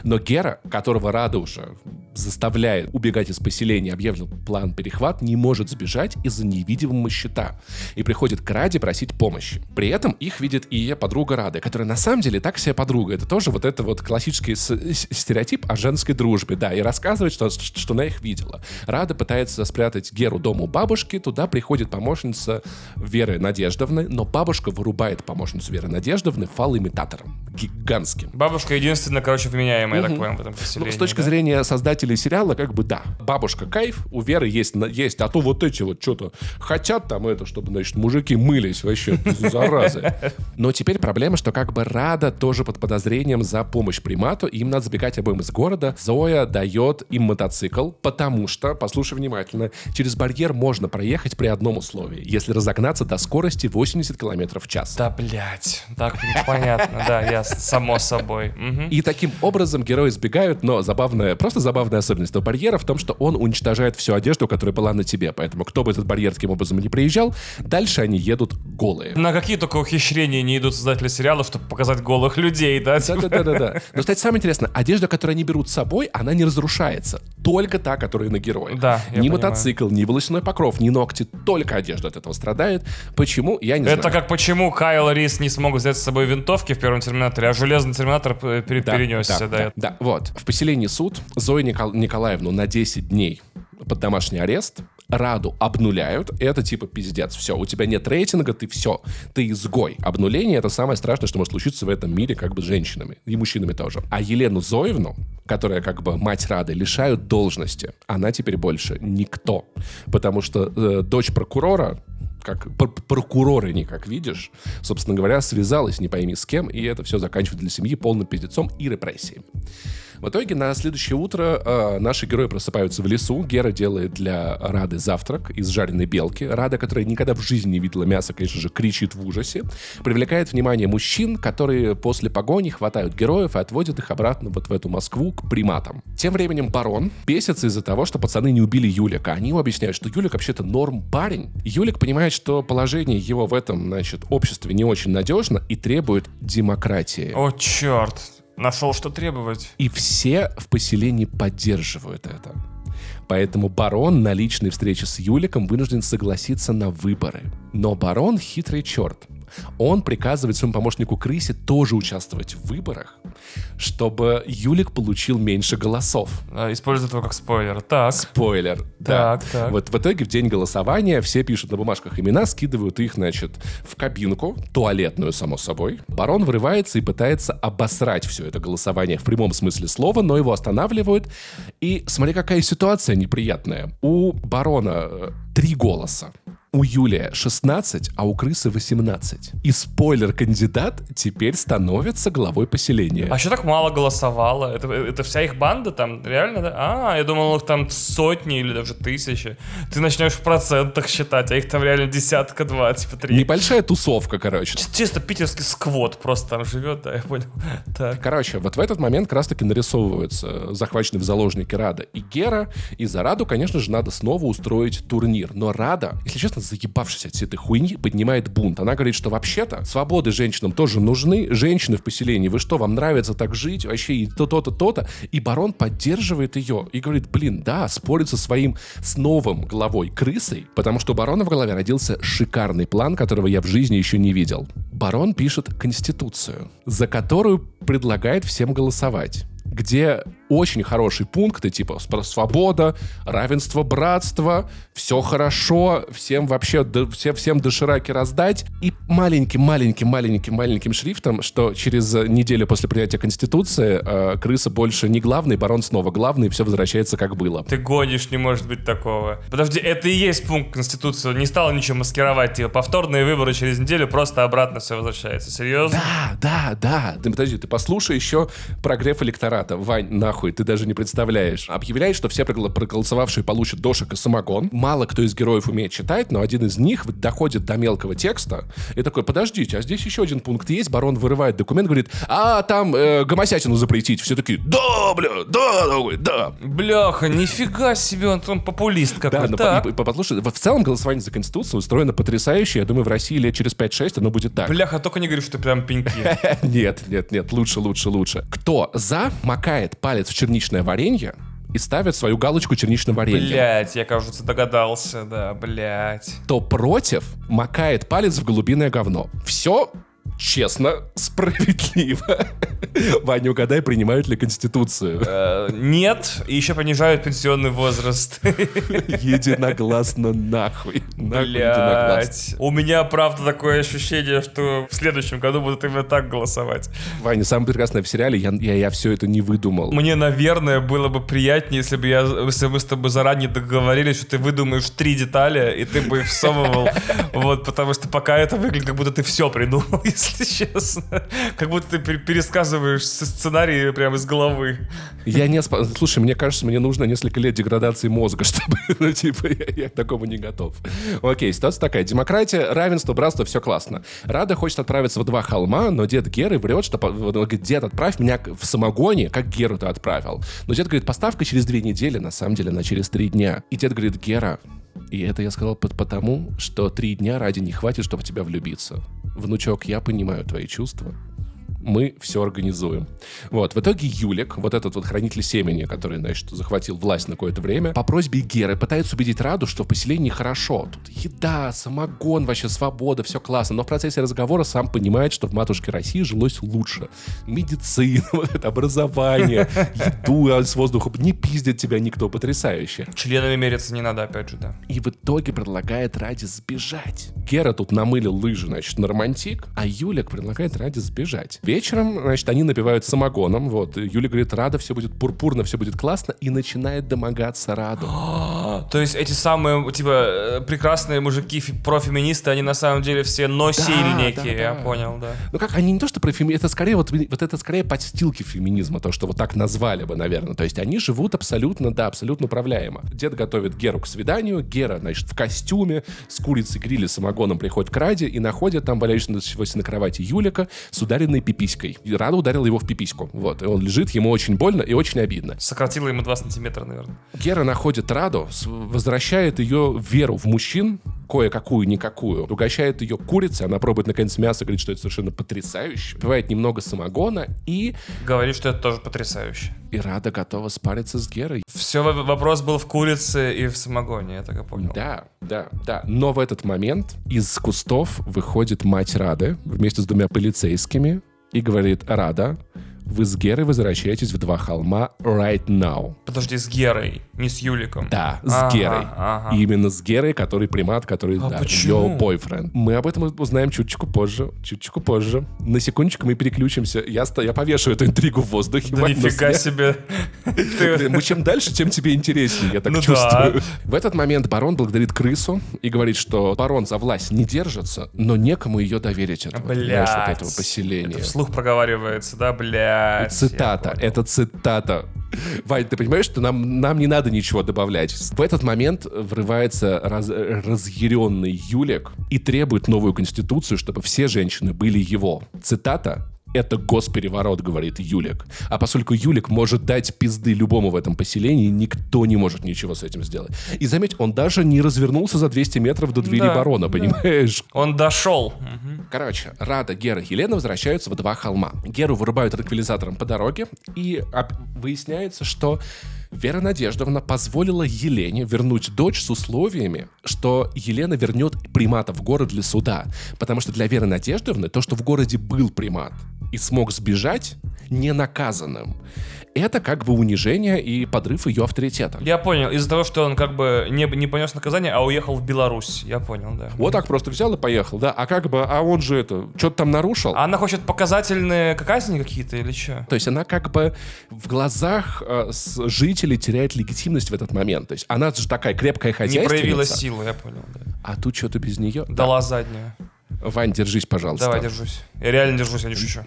Но Гера, которого Рада уже заставляет убегать из поселения, объявлен план перехват, не может сбежать из-за невидимого щита и приходит к Раде просить помощи. При этом их видит и ее подруга Рады, которая на самом деле так себе подруга. Это тоже вот это вот классический стереотип о женской дружбе, да, и рассказывает, что, что она их видела. Рада пытается спрятать Геру дома у бабушки, туда приходит помощница Веры Надеждовны, но бабушка вырубает помощницу Веры Надеждовны фалоимитатором гигантским. Бабушка единственная, короче, вменяемая, я так понял, в этом Ну, поселении. с точки да? зрения создателей сериала, как бы да. Бабушка кайф, у Веры есть, есть, а то вот эти вот что-то хотят там это, чтобы, значит, мужики мылись вообще, заразы. Но теперь проблема, что как бы Рада тоже под подозрением за помощь примату, и им надо сбегать обоим из города. Зоя дает им мотоцикл, потому что, послушай внимательно, через барьер можно проехать при одном условии, если разогнаться до скорости 80 км в час. Да, блядь. Так, понятно, да, ясно, само собой. И таким образом герои избегают, но забавная, просто забавная особенность этого барьера в том, что он уничтожает всю одежду, которая была на тебе. Поэтому кто бы этот барьер таким образом не приезжал, дальше они едут голые. На какие только ухищрения не идут создатели сериала, чтобы показать голых людей, да? Да-да-да-да. Но, кстати, самое интересное, одежда, которую они берут с собой, она не разрушается. Только та, которая на героях. Да, Ни понимаю. мотоцикл, ни волосяной покров, ни ногти, только одежда от этого страдает. Почему? Я не Это знаю. как почему Кайл Рис не смог взять с собой винтовки в первом Терминаторе, а железный Терминатор пере- Да, перенесся, да. Да, да. Вот. В поселении суд Зою Никол- Николаевну на 10 дней под домашний арест. Раду обнуляют. Это типа пиздец. Все, у тебя нет рейтинга, ты все. Ты изгой. Обнуление это самое страшное, что может случиться в этом мире как бы с женщинами. И мужчинами тоже. А Елену Зоевну, которая как бы мать Рады, лишают должности. Она теперь больше никто. Потому что э, дочь прокурора как пр- прокуроры как видишь, собственно говоря, связалась не пойми с кем, и это все заканчивает для семьи полным пиздецом и репрессиями. В итоге на следующее утро э, наши герои просыпаются в лесу. Гера делает для Рады завтрак из жареной белки. Рада, которая никогда в жизни не видела мяса, конечно же, кричит в ужасе. Привлекает внимание мужчин, которые после погони хватают героев и отводят их обратно вот в эту Москву к приматам. Тем временем барон бесится из-за того, что пацаны не убили Юлика. Они ему объясняют, что Юлик вообще-то норм парень. Юлик понимает, что положение его в этом, значит, обществе не очень надежно и требует демократии. О, черт. Нашел, что требовать. И все в поселении поддерживают это. Поэтому барон на личной встрече с Юликом вынужден согласиться на выборы. Но барон хитрый черт. Он приказывает своему помощнику Крысе тоже участвовать в выборах, чтобы Юлик получил меньше голосов. А, Использует его как спойлер. Так. Спойлер. да. Так, так. Вот в итоге в день голосования все пишут на бумажках имена, скидывают их, значит, в кабинку, туалетную, само собой. Барон врывается и пытается обосрать все это голосование в прямом смысле слова, но его останавливают. И смотри, какая ситуация неприятная. У барона э, три голоса. У Юлия 16, а у крысы 18. И спойлер-кандидат теперь становится главой поселения. А что так мало голосовало? Это, это вся их банда там? Реально, да? А, я думал, их там сотни или даже тысячи. Ты начнешь в процентах считать, а их там реально десятка, два, типа три. Небольшая тусовка, короче. Чисто питерский сквот просто там живет, да, я понял. Так. Короче, вот в этот момент как раз-таки нарисовываются захваченные в заложники Рада и Гера. И за Раду, конечно же, надо снова устроить турнир. Но Рада, если честно, заебавшись от всей этой хуйни, поднимает бунт. Она говорит, что вообще-то свободы женщинам тоже нужны. Женщины в поселении, вы что, вам нравится так жить? Вообще и то-то, то-то. И барон поддерживает ее и говорит, блин, да, спорит со своим, с новым главой крысой, потому что у барона в голове родился шикарный план, которого я в жизни еще не видел. Барон пишет конституцию, за которую предлагает всем голосовать где очень хорошие пункты, типа свобода, равенство, братство, все хорошо, всем вообще, до- все, всем дошираки раздать. И маленьким-маленьким-маленьким-маленьким шрифтом, что через неделю после принятия Конституции э, крыса больше не главный, барон снова главный, и все возвращается как было. Ты гонишь, не может быть такого. Подожди, это и есть пункт Конституции. Не стало ничего маскировать. Типа повторные выборы через неделю, просто обратно все возвращается. Серьезно? Да, да, да. Ты, подожди, ты послушай еще прогрев электората. Вань, нахуй нахуй, ты даже не представляешь. Объявляет, что все проголосовавшие получат дошек и самогон. Мало кто из героев умеет читать, но один из них доходит до мелкого текста и такой, подождите, а здесь еще один пункт есть. Барон вырывает документ, говорит, а там э, гомосятину запретить. Все такие, да, бля, да, да, да. Бляха, нифига себе, он там популист Да, какой. но по- и- и послушай, в целом голосование за Конституцию устроено потрясающе. Я думаю, в России лет через 5-6 оно будет так. Бляха, только не говори, что прям пеньки. Нет, нет, нет, лучше, лучше, лучше. Кто за макает палец в черничное варенье и ставит свою галочку черничным вареньем? Блять, я, кажется, догадался, да, блять. Кто против, макает палец в голубиное говно. Все честно, справедливо. Ваня, угадай, принимают ли Конституцию? Э, Нет, и еще понижают пенсионный возраст. Единогласно нахуй. Блять. У меня, правда, такое ощущение, что в следующем году будут именно так голосовать. Ваня, самое прекрасное в сериале, я, я, я все это не выдумал. Мне, наверное, было бы приятнее, если бы я, если мы с тобой заранее договорились, что ты выдумаешь три детали, и ты бы их всовывал. Вот, потому что пока это выглядит, как будто ты все придумал, если честно. Как будто ты пер- пересказываешь сценарий прямо из головы. Я не... Слушай, мне кажется, мне нужно несколько лет деградации мозга, чтобы, ну, типа, я, я к такому не готов. Окей, ситуация такая. Демократия, равенство, братство, все классно. Рада хочет отправиться в два холма, но дед Геры врет, что... говорит, дед, отправь меня в самогоне, как Геру ты отправил. Но дед говорит, поставка через две недели, на самом деле, она через три дня. И дед говорит, Гера, и это я сказал потому, что три дня ради не хватит, чтобы в тебя влюбиться. Внучок, я понимаю твои чувства мы все организуем. Вот, в итоге Юлик, вот этот вот хранитель семени, который, значит, захватил власть на какое-то время, по просьбе Геры пытается убедить Раду, что в поселении хорошо. Тут еда, самогон, вообще свобода, все классно. Но в процессе разговора сам понимает, что в матушке России жилось лучше. Медицина, вот это образование, еду а с воздуха. Не пиздит тебя никто, потрясающе. Членами мериться не надо, опять же, да. И в итоге предлагает Раде сбежать. Гера тут намылил лыжи, значит, на романтик, а Юлик предлагает Раде сбежать. Вечером, значит, они напивают самогоном, вот, Юля говорит, Рада, все будет пурпурно, все будет классно, и начинает домогаться Раду. То есть эти самые, типа, э, прекрасные мужики, профеминисты, они на самом деле все носильники, да, я да. понял, да. Ну как, они не то, что про феми... это скорее вот, вот это скорее подстилки феминизма, то, что вот так назвали бы, наверное. То есть они живут абсолютно, да, абсолютно управляемо. Дед готовит Геру к свиданию, Гера, значит, в костюме, с курицей грили самогоном приходит к Раде и находит там валяющегося на кровати Юлика с ударенной пиписькой. И Рада ударила его в пипиську. Вот, и он лежит, ему очень больно и очень обидно. Сократило ему 2 сантиметра, наверное. Гера находит Раду, возвращает ее веру в мужчин, кое-какую, никакую. Угощает ее курицей, она пробует наконец мясо, говорит, что это совершенно потрясающе. Пивает немного самогона, и, Говорит, что это тоже потрясающе. и Рада готова спариться с Герой. Все, вопрос был в курице и в самогоне, я так и понял. Да, да, да. Но в этот момент из кустов выходит мать Рады вместе с двумя полицейскими и говорит, Рада, вы с Герой возвращаетесь в два холма right now. Подожди, с Герой, не с Юликом. Да, с Ага, Герой. ага. И именно с Герой, который примат, который, А да, почему? ее бойфренд. Мы об этом узнаем чуточку позже. Чуточку позже. На секундочку мы переключимся. Я, ста- я повешу эту интригу в воздухе. Да нифига себе. Мы чем дальше, тем тебе интереснее, я так Ну чувствую. В этот момент барон благодарит крысу и говорит, что барон за власть не держится, но некому ее доверить этого, Блядь. этого поселения. Это вслух проговаривается, да, блядь. Цитата. я понял. Это цитата. Вань, ты понимаешь, что нам, нам не надо ничего добавлять. В этот момент врывается раз- разъяренный Юлик и требует новую конституцию, чтобы все женщины были его. Цитата. Это госпереворот, говорит Юлик. А поскольку Юлик может дать пизды любому в этом поселении, никто не может ничего с этим сделать. И заметь, он даже не развернулся за 200 метров до двери Да, барона, да. понимаешь? Он дошел. Короче, Рада, Гера и Елена возвращаются в два холма. Геру вырубают транквилизатором по дороге, и выясняется, что Вера Надеждовна позволила Елене вернуть дочь с условиями, что Елена вернет примата в город для суда. Потому что для Веры Надеждовны то, что в городе был примат и смог сбежать ненаказанным, это как бы унижение и подрыв ее авторитета. Я понял. Из-за того, что он как бы не, не понес наказание, а уехал в Беларусь. Я понял, да. Вот так просто взял и поехал, да? А как бы, а он же это, что-то там нарушил? А она хочет показательные казни какие-то или что? То есть она как бы в глазах э, с- жителей теряет легитимность в этот момент. То есть она же такая крепкая Не хозяйственница. проявила силу, я понял, да. А тут что-то без нее. Дала заднюю. Вань, держись, пожалуйста. Давай, держусь. Я реально держусь, я не шучу.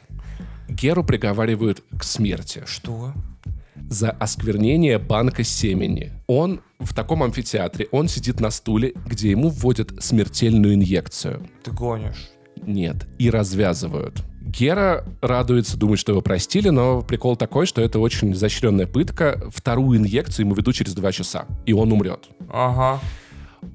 Геру приговаривают к смерти Что? за осквернение банка семени. Он в таком амфитеатре, он сидит на стуле, где ему вводят смертельную инъекцию. Ты гонишь. Нет, и развязывают. Гера радуется, думает, что его простили, но прикол такой, что это очень изощренная пытка. Вторую инъекцию ему ведут через два часа, и он умрет. Ага.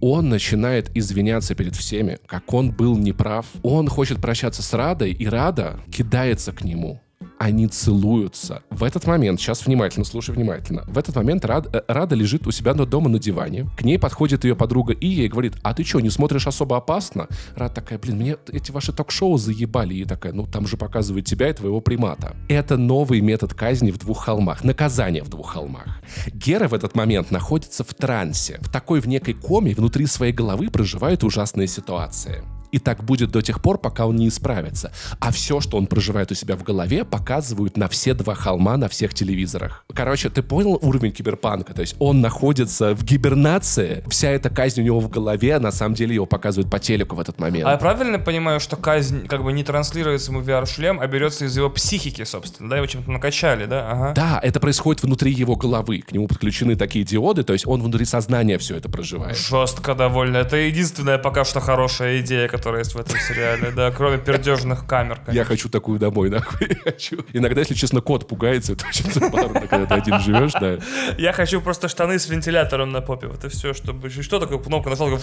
Он начинает извиняться перед всеми, как он был неправ. Он хочет прощаться с Радой, и Рада кидается к нему они целуются. В этот момент, сейчас внимательно, слушай внимательно, в этот момент Рад, э, Рада лежит у себя дома на диване, к ней подходит ее подруга и говорит, а ты что, не смотришь особо опасно? Рада такая, блин, мне эти ваши ток-шоу заебали. И такая, ну там же показывают тебя и твоего примата. Это новый метод казни в двух холмах, наказание в двух холмах. Гера в этот момент находится в трансе, в такой в некой коме внутри своей головы проживает ужасные ситуации. И так будет до тех пор, пока он не исправится. А все, что он проживает у себя в голове, показывают на все два холма на всех телевизорах. Короче, ты понял уровень киберпанка? То есть он находится в гибернации, вся эта казнь у него в голове, а на самом деле его показывают по телеку в этот момент. А я правильно понимаю, что казнь как бы не транслируется ему в VR-шлем, а берется из его психики, собственно, да? Его чем-то накачали, да? Ага. Да, это происходит внутри его головы. К нему подключены такие диоды, то есть он внутри сознания все это проживает. Жестко довольно. Это единственная пока что хорошая идея, которая есть в этом сериале, да, кроме пердежных камер. Конечно. Я хочу такую домой, нахуй. хочу. Иногда, если честно, кот пугается, это очень забавно, когда ты один живешь, да. Я хочу просто штаны с вентилятором на попе. Вот и все, чтобы... Что такое кнопка нажал,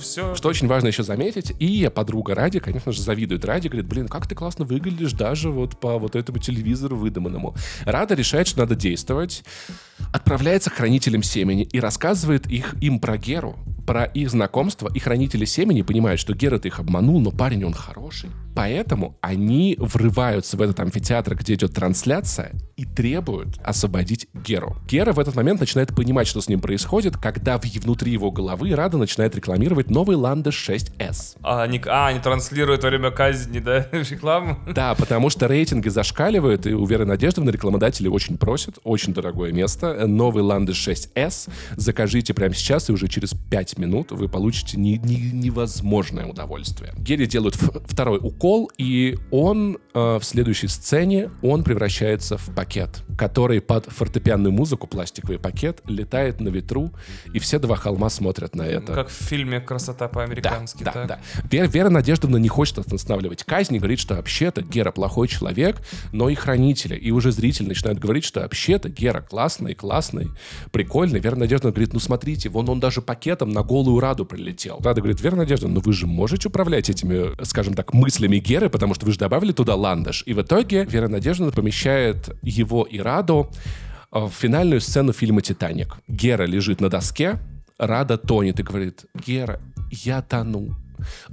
все. Что очень важно еще заметить, и подруга Ради, конечно же, завидует Ради, говорит, блин, как ты классно выглядишь даже вот по вот этому телевизору выдуманному. Рада решает, что надо действовать, отправляется к хранителям семени и рассказывает их, им про Геру, про их знакомство, и хранители семени понимают, что Герат их обманул, но парень он хороший. Поэтому они врываются в этот амфитеатр, где идет трансляция, и требуют освободить Геру. Гера в этот момент начинает понимать, что с ним происходит, когда внутри его головы Рада начинает рекламировать новый Ландыш 6S. А, они, а, они транслируют во время казни, да, рекламу? Да, потому что рейтинги зашкаливают, и у Веры Надеждовны рекламодатели очень просят, очень дорогое место. Новый Ландыш 6S закажите прямо сейчас, и уже через 5 минут вы получите не, не, невозможное удовольствие. Гере делают второй укол, и он э, в следующей сцене, он превращается в пакет, который под фортепианную музыку, пластиковый пакет, летает на ветру, и все два холма смотрят на это. Как в фильме «Красота по-американски». Да, да, да. Вера, Вера Надеждовна не хочет останавливать казнь, говорит, что вообще-то Гера плохой человек, но и хранители. И уже зритель начинает говорить, что вообще-то Гера классный, классный, прикольный. Вера Надеждовна говорит, ну смотрите, вон он даже пакетом на голую Раду прилетел. Рада говорит, Вера Надеждовна, ну вы же можете управлять этими, скажем так, мыслями Геры, потому что вы же добавили туда ландыш. И в итоге Вера Надеждовна помещает его и Раду в финальную сцену фильма «Титаник». Гера лежит на доске, Рада тонет и говорит, Гера, я тону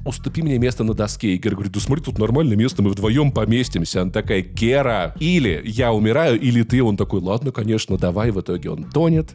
уступи мне место на доске. И Гера говорит, да смотри, тут нормальное место, мы вдвоем поместимся. Она такая, Гера, или я умираю, или ты. Он такой, ладно, конечно, давай. В итоге он тонет.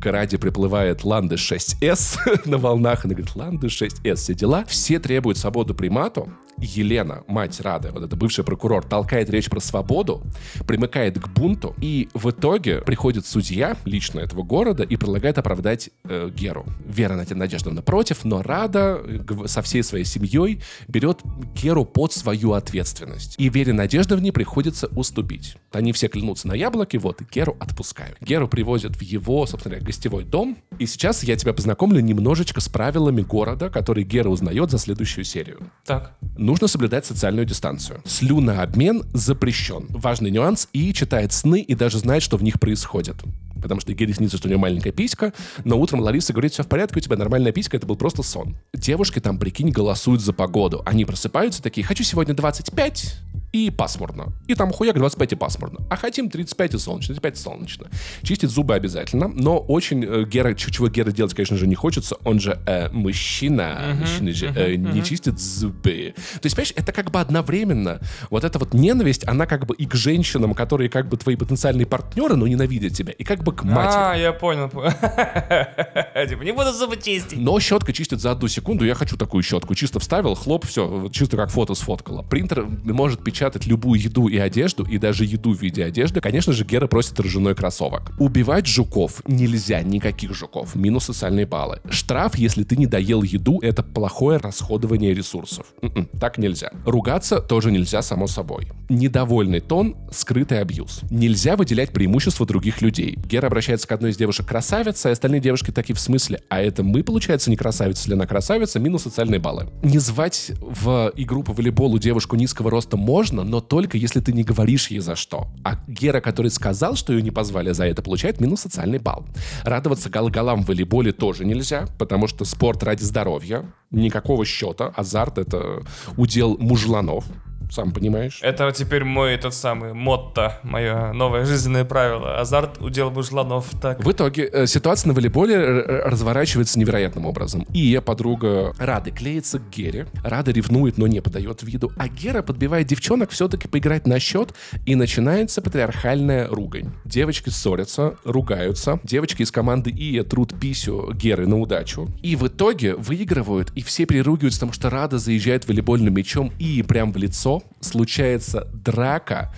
К Раде приплывает Ланды 6С на волнах. Она говорит, Ланды 6С, все дела. Все требуют свободу примату. Елена, мать Рады, вот эта бывший прокурор, толкает речь про свободу, примыкает к бунту, и в итоге приходит судья лично этого города и предлагает оправдать э, Геру. Вера Надеждовна против, но Рада э, со всей своей семьей берет Геру под свою ответственность. И Вере Надеждовне приходится уступить. Они все клянутся на яблоке, вот, и Геру отпускают. Геру привозят в его, собственно говоря, гостевой дом, и сейчас я тебя познакомлю немножечко с правилами города, которые Гера узнает за следующую серию. Так нужно соблюдать социальную дистанцию. Слюнообмен запрещен. Важный нюанс. И читает сны, и даже знает, что в них происходит потому что Гере снится, что у нее маленькая писька, но утром Лариса говорит, все в порядке, у тебя нормальная писька, это был просто сон. Девушки там, прикинь, голосуют за погоду. Они просыпаются такие, хочу сегодня 25, и пасмурно. И там хуяк 25 и пасмурно. А хотим 35 и солнечно, 35 и солнечно. Чистить зубы обязательно, но очень э, Гера, чего Гера делать, конечно же, не хочется. Он же э, мужчина, uh-huh, мужчина же uh-huh, э, не uh-huh. чистит зубы. То есть, понимаешь, это как бы одновременно вот эта вот ненависть, она как бы и к женщинам, которые как бы твои потенциальные партнеры, но ненавидят тебя, и как бы к матери. А, я понял. Типа, не буду зубы чистить. Но щетка чистит за одну секунду, я хочу такую щетку. Чисто вставил, хлоп, все, чисто как фото сфоткала. Принтер может печатать печатать любую еду и одежду, и даже еду в виде одежды, конечно же, Гера просит ржаной кроссовок. Убивать жуков нельзя, никаких жуков. Минус социальные баллы. Штраф, если ты не доел еду, это плохое расходование ресурсов. М-м, так нельзя. Ругаться тоже нельзя, само собой. Недовольный тон — скрытый абьюз. Нельзя выделять преимущества других людей. Гера обращается к одной из девушек красавица, и остальные девушки такие в смысле, а это мы, получается, не красавица, если она красавица, минус социальные баллы. Не звать в игру по волейболу девушку низкого роста можно, но только если ты не говоришь ей за что. А Гера, который сказал, что ее не позвали за это, получает минус социальный балл. Радоваться гал-галам в волейболе тоже нельзя, потому что спорт ради здоровья, никакого счета, азарт — это удел мужланов сам понимаешь. Это теперь мой этот самый мотто, мое новое жизненное правило. Азарт удел мужланов. Так. В итоге э, ситуация на волейболе разворачивается невероятным образом. И ее подруга Рады клеится к Гере. Рада ревнует, но не подает виду. А Гера подбивает девчонок все-таки поиграть на счет, и начинается патриархальная ругань. Девочки ссорятся, ругаются. Девочки из команды Ия трут писю Геры на удачу. И в итоге выигрывают, и все переругиваются, потому что Рада заезжает волейбольным мячом и прям в лицо случается драка,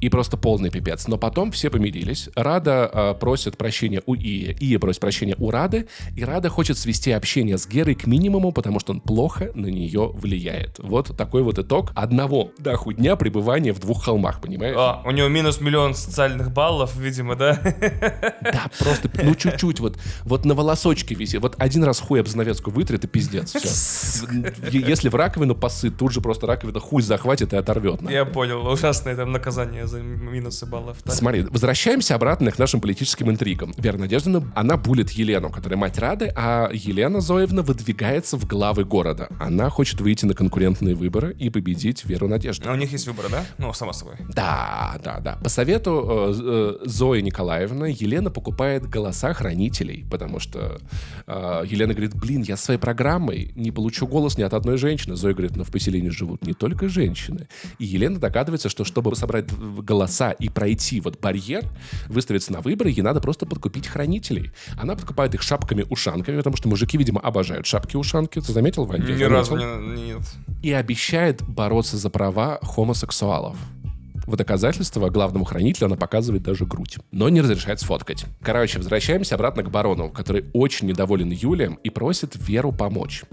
и просто полный пипец. Но потом все помирились. Рада э, просит прощения у Ии, Ия просит прощения у Рады, и Рада хочет свести общение с Герой к минимуму, потому что он плохо на нее влияет. Вот такой вот итог одного даху дня пребывания в двух холмах, понимаешь? А, у него минус миллион социальных баллов, видимо, да? Да, просто, ну чуть-чуть, вот, вот на волосочке висит. Вот один раз хуй об занавеску вытрет и пиздец, все. Если в раковину посыт, тут же просто раковина хуй захватит и оторвет. Я понял, ужасное там наказание за минусы баллов. Так? Смотри, возвращаемся обратно к нашим политическим интригам. Вера Надеждина, она булит Елену, которая мать Рады, а Елена Зоевна выдвигается в главы города. Она хочет выйти на конкурентные выборы и победить Веру Надеждину. А у них есть выборы, да? Ну, само собой. Да, да, да. По совету э, э, Зои Николаевны Елена покупает голоса хранителей, потому что э, Елена говорит, блин, я своей программой не получу голос ни от одной женщины. Зоя говорит, но в поселении живут не только женщины. И Елена догадывается, что чтобы собрать голоса и пройти вот барьер, выставиться на выборы, ей надо просто подкупить хранителей. Она подкупает их шапками-ушанками, потому что мужики, видимо, обожают шапки-ушанки. Ты заметил, Вань? Ни разу не, нет. И обещает бороться за права хомосексуалов. В доказательство главному хранителю она показывает даже грудь, но не разрешает сфоткать. Короче, возвращаемся обратно к барону, который очень недоволен Юлием и просит Веру помочь.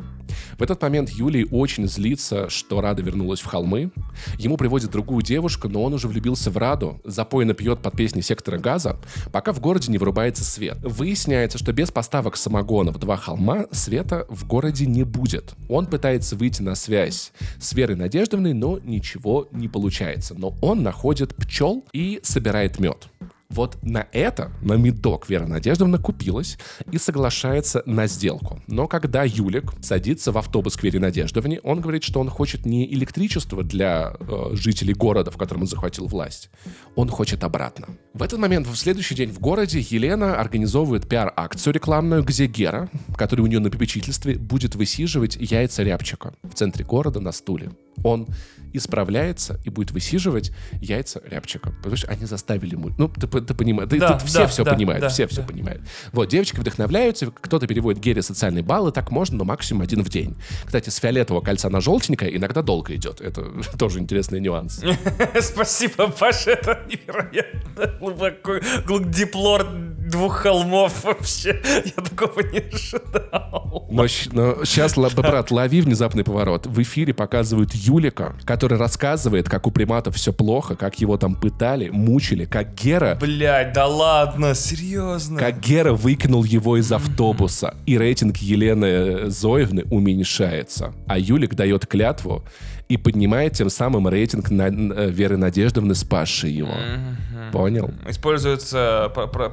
В этот момент Юлий очень злится, что Рада вернулась в холмы. Ему приводит другую девушку, но он уже влюбился в Раду, запойно пьет под песни сектора газа, пока в городе не вырубается свет. Выясняется, что без поставок самогона в два холма света в городе не будет. Он пытается выйти на связь с Верой Надеждовной, но ничего не получается. Но он находит пчел и собирает мед. Вот на это, на медок Вера Надеждовна купилась и соглашается на сделку. Но когда Юлик садится в автобус к Вере Надеждовне, он говорит, что он хочет не электричество для э, жителей города, в котором он захватил власть. Он хочет обратно. В этот момент, в следующий день в городе, Елена организовывает пиар-акцию рекламную, где Гера, который у нее на попечительстве, будет высиживать яйца рябчика в центре города на стуле. Он исправляется и будет высиживать яйца рябчика. Потому что они заставили. Ну, ты, ты понимаешь, да, тут все да, все да, понимают, да, все да. все понимают. Вот, девочки вдохновляются, кто-то переводит Гере социальные баллы, так можно, но максимум один в день. Кстати, с фиолетового кольца на желтенькое иногда долго идет. Это тоже интересный нюанс. Спасибо, Паша, это невероятно глубоко. Диплор двух холмов вообще. Я такого не ожидал. Но, но сейчас, брат, лови внезапный поворот. В эфире показывают Юлика, который рассказывает, как у приматов все плохо, как его там пытали, мучили, как Гера... Блять, да ладно, серьезно? Как Гера выкинул его из автобуса, и рейтинг Елены Зоевны уменьшается. А Юлик дает клятву и поднимает тем самым рейтинг на, э, Веры Надеждовны, спасшей его. Mm-hmm. Понял? Используется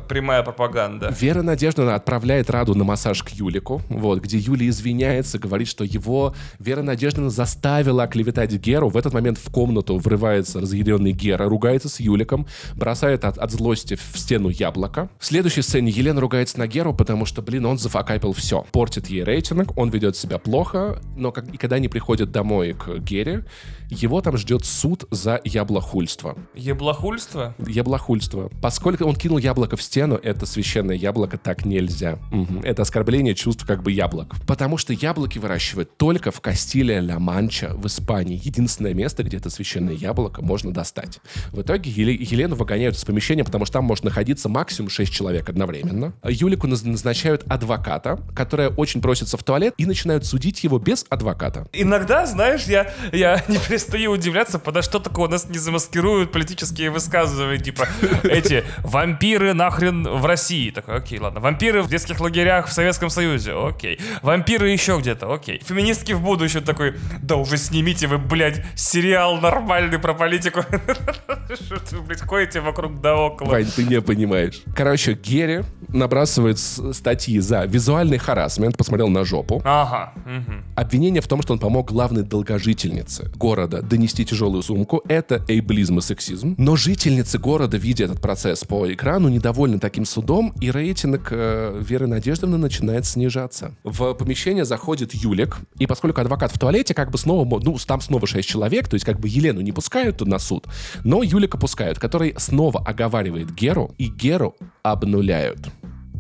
прямая пропаганда. Вера Надеждовна отправляет Раду на массаж к Юлику, вот, где Юлия извиняется, говорит, что его Вера Надеждовна заставила оклеветать Геру. В этот момент в комнату врывается разъяренный Гера, ругается с Юликом, бросает от, от злости в стену яблоко. В следующей сцене Елена ругается на Геру, потому что, блин, он зафакапил все. Портит ей рейтинг, он ведет себя плохо, но как, и когда они приходят домой к Гере, его там ждет суд за яблохульство. Яблохульство? Ябло богохульство. Поскольку он кинул яблоко в стену, это священное яблоко, так нельзя. Мгм. Это оскорбление чувств как бы яблок. Потому что яблоки выращивают только в Кастилия ля Манча в Испании. Единственное место, где это священное яблоко можно достать. В итоге Еле- Елену выгоняют из помещения, потому что там может находиться максимум 6 человек одновременно. Юлику наз- назначают адвоката, которая очень просится в туалет, и начинают судить его без адвоката. Иногда, знаешь, я, я не перестаю удивляться, потому что такое у нас не замаскируют политические высказывания, типа, эти вампиры нахрен в России. Такой, окей, ладно. Вампиры в детских лагерях в Советском Союзе, окей. Вампиры еще где-то, окей. Феминистки в будущем такой, да уже снимите вы, блядь, сериал нормальный про политику. Что вы, блядь, ходите вокруг да около. Вань, ты не понимаешь. Короче, Герри набрасывает статьи за визуальный харасмент, посмотрел на жопу. Ага. Обвинение в том, что он помог главной долгожительнице города донести тяжелую сумку, это эйблизм и сексизм. Но жительницы города, видя этот процесс по экрану, недовольны таким судом, и рейтинг э, Веры Надеждовны начинает снижаться. В помещение заходит Юлик, и поскольку адвокат в туалете, как бы снова, ну, там снова 6 человек, то есть как бы Елену не пускают на суд, но Юлика пускают, который снова оговаривает Геру, и Геру обнуляют.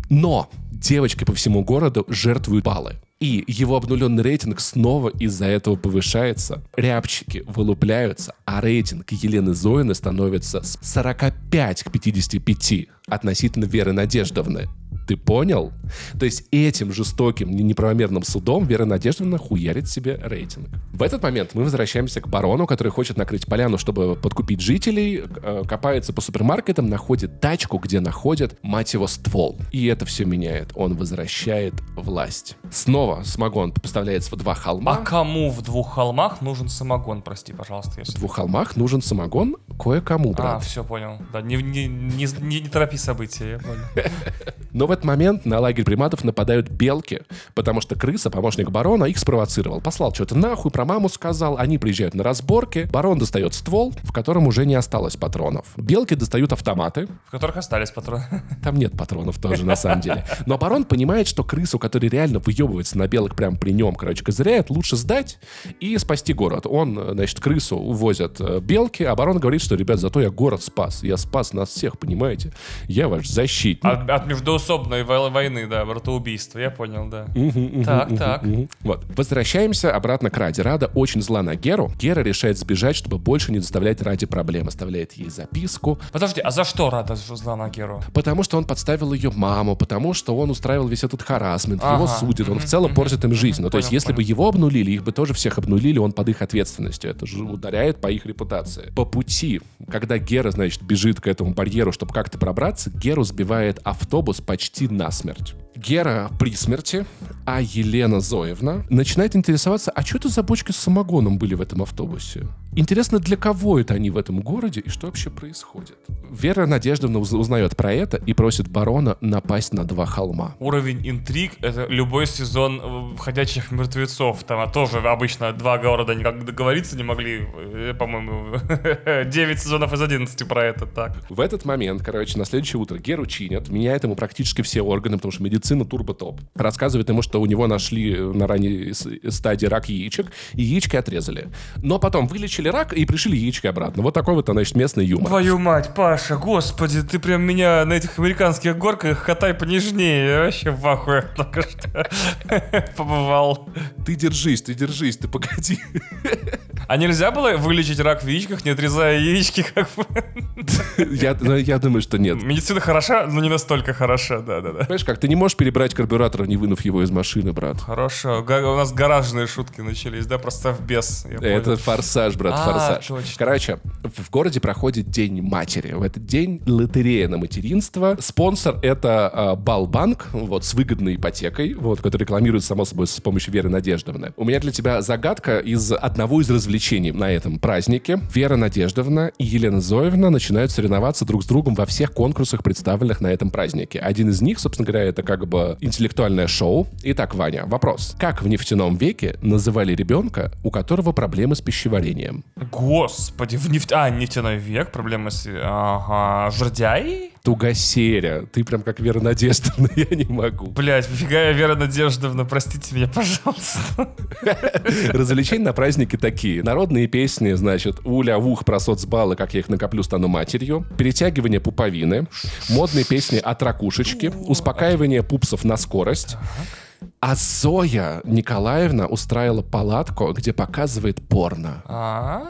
Но девочки по всему городу жертвуют баллы. И его обнуленный рейтинг снова из-за этого повышается. Рябчики вылупляются, а рейтинг Елены Зоины становится с 45 к 55 относительно Веры Надеждовны. Ты понял? То есть этим жестоким, не- неправомерным судом Вера Надеждовна хуярит себе рейтинг. В этот момент мы возвращаемся к барону, который хочет накрыть поляну, чтобы подкупить жителей, э, копается по супермаркетам, находит тачку, где находят, мать его, ствол. И это все меняет. Он возвращает власть. Снова самогон поставляется в два холма. А кому в двух холмах нужен самогон, прости, пожалуйста, В если... двух холмах нужен самогон кое-кому, А, брат. все, понял. Да, не, не, не, не- не торопи события, я понял. Но в этот момент на лагерь приматов нападают белки, потому что крыса, помощник барона, их спровоцировал. Послал что-то нахуй, про маму сказал, они приезжают на разборки, барон достает ствол, в котором уже не осталось патронов. Белки достают автоматы, В которых остались патроны. там нет патронов тоже, на самом деле. Но барон понимает, что крысу, который реально выебывается на белок прям при нем, короче, козыряет, лучше сдать и спасти город. Он, значит, крысу увозят э, белки, а барон говорит, что, ребят, зато я город спас. Я спас нас всех, понимаете? Я ваш защитник. От, от междоусобной во- войны, да, братоубийства, я понял, да. Так, так. Вот. Возвращаемся обратно к Раде. Рада очень зла на Геру. Гера решает сбежать, чтобы больше не доставлять Раде проблем. Оставляет ей записку, Подожди, а за что Рада зла на Геру? потому что он подставил ее маму, потому что он устраивал весь этот харасмент, его Ага. судит, он в целом портит им жизнь. Ну, то есть, если бы его обнулили, их бы тоже всех обнулили, он под их ответственностью. Это же ударяет по их репутации. По пути, когда Гера, значит, бежит к этому барьеру, чтобы как-то пробраться, Геру сбивает автобус почти насмерть. Гера при смерти, а Елена Зоевна начинает интересоваться, а что это за бочки с самогоном были в этом автобусе? Интересно, для кого это они в этом городе и что вообще происходит? Вера Надеждовна уз- узнает про это и просит барона напасть на два холма. Уровень интриг — это любой сезон э, «Ходячих мертвецов». Там а тоже обычно два города никак договориться не могли. Э, По-моему, 9 сезонов из 11 про это так. В этот момент, короче, на следующее утро Геру чинят, меняет ему практически все органы, потому что медицина турбо-топ. Рассказывает ему, что у него нашли на ранней стадии рак яичек, и яички отрезали. Но потом вылечили рак и пришли яички обратно. Вот такой вот, значит, местный юмор. Твою мать, Паша, господи, ты прям меня на этих американских горках катай понежнее. Я вообще в ахуе только что побывал. Ты держись, ты держись, ты погоди. А нельзя было вылечить рак в яичках, не отрезая яички, как бы? Я, я думаю, что нет. Медицина хороша, но не настолько хороша, да-да-да. Понимаешь, как ты не можешь перебрать карбюратор, не вынув его из машины, брат. Хорошо. У нас гаражные шутки начались, да? Просто в бес. Это форсаж, брат, А, форсаж. точно. Короче, в в городе проходит День матери. В этот день лотерея на материнство. Спонсор — это а, Балбанк, вот, с выгодной ипотекой, вот, который рекламирует, само собой, с помощью Веры Надеждовны. У меня для тебя загадка из одного из развлечений на этом празднике. Вера Надеждовна и Елена Зоевна начинают соревноваться друг с другом во всех конкурсах, представленных на этом празднике. Один из них, собственно говоря, это как бы интеллектуальное шоу. Итак, Ваня, вопрос. Как в нефтяном веке называли ребенка, у которого проблемы с пищеварением? Господи, в нефть... А, нефтяной век, проблемы с... Ага, жердяй? Тугосеря. Ты прям как Вера Надеждовна, я не могу. Блять, фига я Вера Надеждовна, простите меня, пожалуйста. Развлечения на празднике такие. Народные песни, значит, уля, ух, про соцбаллы, как я их накоплю, стану матерью. Перетягивание пуповины. Модные песни от ракушечки. Успокаивание пупсов на скорость. А Зоя Николаевна устраивала палатку, где показывает порно. А?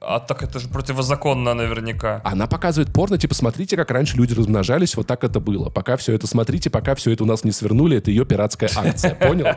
А так это же противозаконно наверняка. Она показывает порно, типа, смотрите, как раньше люди размножались, вот так это было. Пока все это, смотрите, пока все это у нас не свернули, это ее пиратская акция, понял?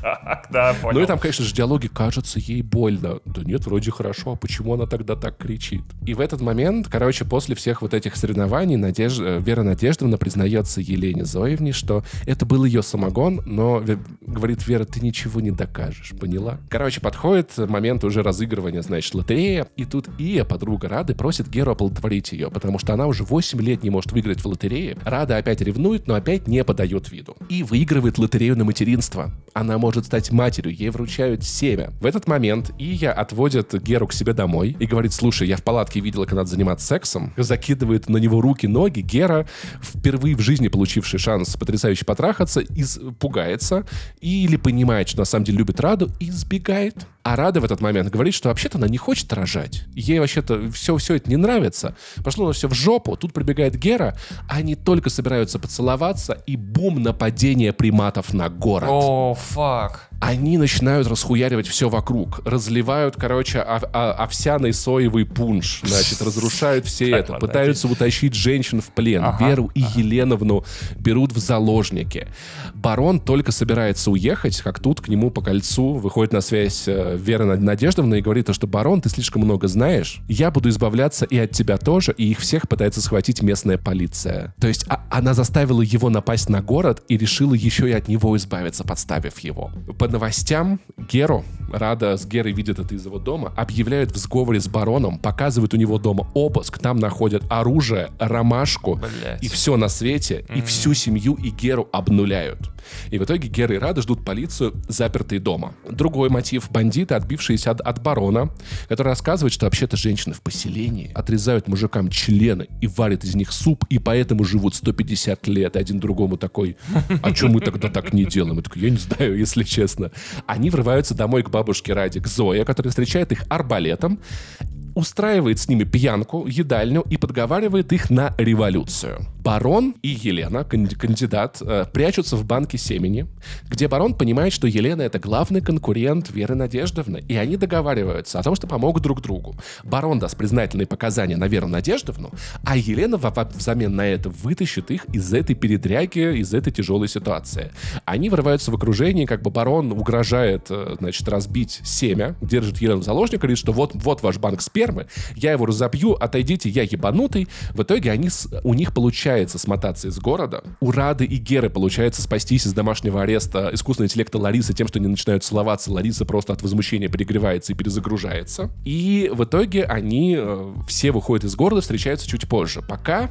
Так, да, понял. Ну и там, конечно же, диалоги кажется ей больно. Да нет, вроде хорошо, а почему она тогда так кричит? И в этот момент, короче, после всех вот этих соревнований Надеж... Э, Вера Надеждовна признается Елене Зоевне, что это был ее самогон, но говорит, Вера, ты ничего не докажешь, поняла? Короче, подходит момент уже разыгрывания, значит, лотерея, и тут Ия, подруга Рады, просит Геру оплодотворить ее, потому что она уже 8 лет не может выиграть в лотерее. Рада опять ревнует, но опять не подает виду. И выигрывает лотерею на материнство. Она может стать матерью, ей вручают семя. В этот момент Ия отводит Геру к себе домой и говорит, слушай, я в палатке видела, как надо заниматься сексом, закидывает на него руки, ноги. Гера, впервые в жизни получивший шанс потрясающе потрахаться, испугается или понимает, что на самом деле любит Раду, и сбегает. А Рада в этот момент говорит, что вообще-то она не хочет рожать. Ей вообще-то все, все это не нравится. Пошло на все в жопу. Тут прибегает Гера, они только собираются поцеловаться, и бум, нападение приматов на город. О, фак они начинают расхуяривать все вокруг. Разливают, короче, овсяный соевый пунш. Значит, разрушают все это. Пытаются утащить женщин в плен. Веру и Еленовну берут в заложники. Барон только собирается уехать, как тут к нему по кольцу выходит на связь э, Вера Надеждовна и говорит, что барон, ты слишком много знаешь, я буду избавляться и от тебя тоже, и их всех пытается схватить местная полиция. То есть а, она заставила его напасть на город и решила еще и от него избавиться, подставив его. По новостям Геру, Рада с Герой видят это из его дома, объявляют в сговоре с бароном, показывают у него дома обыск, там находят оружие, ромашку Блять. и все на свете, mm-hmm. и всю семью и Геру обнуляют. И в итоге Гера и Рада ждут полицию, запертые дома. Другой мотив — бандиты, отбившиеся от, от барона, который рассказывает, что вообще-то женщины в поселении отрезают мужикам члены и варят из них суп, и поэтому живут 150 лет. Один другому такой, а что мы тогда так не делаем? Я такой, я не знаю, если честно. Они врываются домой к бабушке Ради, к Зое, которая встречает их арбалетом, устраивает с ними пьянку, едальню и подговаривает их на революцию. Барон и Елена, кандидат, э, прячутся в банке семени, где барон понимает, что Елена это главный конкурент Веры Надеждовны, и они договариваются о том, что помогут друг другу. Барон даст признательные показания на Веру Надеждовну, а Елена взамен на это вытащит их из этой передряги, из этой тяжелой ситуации. Они врываются в окружение, как бы барон угрожает, э, значит, разбить семя, держит Елену в заложник, говорит, что вот, вот ваш банк спермы, я его разобью, отойдите, я ебанутый. В итоге они, у них получается получается смотаться из города. У Рады и Геры получается спастись из домашнего ареста искусственного интеллекта Ларисы тем, что они начинают целоваться. Лариса просто от возмущения перегревается и перезагружается. И в итоге они э, все выходят из города, встречаются чуть позже. Пока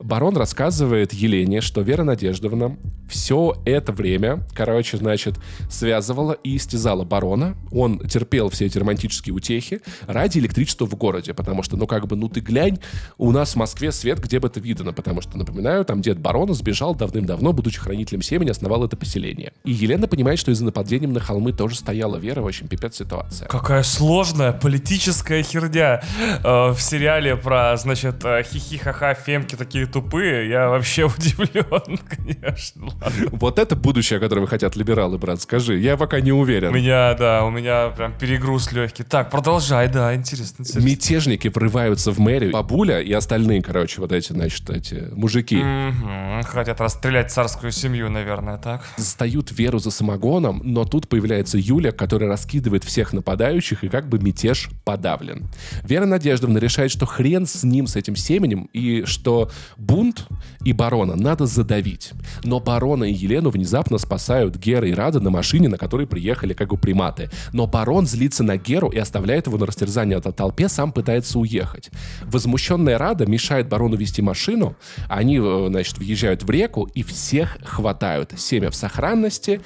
Барон рассказывает Елене, что Вера Надеждовна все это время, короче, значит, связывала и истязала барона. Он терпел все эти романтические утехи ради электричества в городе, потому что, ну, как бы, ну, ты глянь, у нас в Москве свет, где бы это видно, потому что, напоминаю, там дед барона сбежал давным-давно, будучи хранителем семени, основал это поселение. И Елена понимает, что из-за нападением на холмы тоже стояла Вера, в общем, пипец ситуация. Какая сложная политическая херня э, в сериале про, значит, э, хихи-ха-ха, фемки такие тупые, я вообще удивлен, конечно. Вот это будущее, которое хотят либералы, брат, скажи. Я пока не уверен. У меня, да, у меня прям перегруз легкий. Так, продолжай, да, интересно. интересно. Мятежники врываются в мэрию. Бабуля и остальные, короче, вот эти, значит, эти мужики. Угу. Хотят расстрелять царскую семью, наверное, так? Застают Веру за самогоном, но тут появляется Юля, которая раскидывает всех нападающих, и как бы мятеж подавлен. Вера Надеждовна решает, что хрен с ним, с этим семенем, и что бунт и барона надо задавить. Но барона и Елену внезапно спасают Гера и Рада на машине, на которой приехали как бы приматы. Но барон злится на Геру и оставляет его на растерзание от толпе, сам пытается уехать. Возмущенная Рада мешает барону вести машину, они, э, значит, въезжают в реку и всех хватают. Семя в сохранности,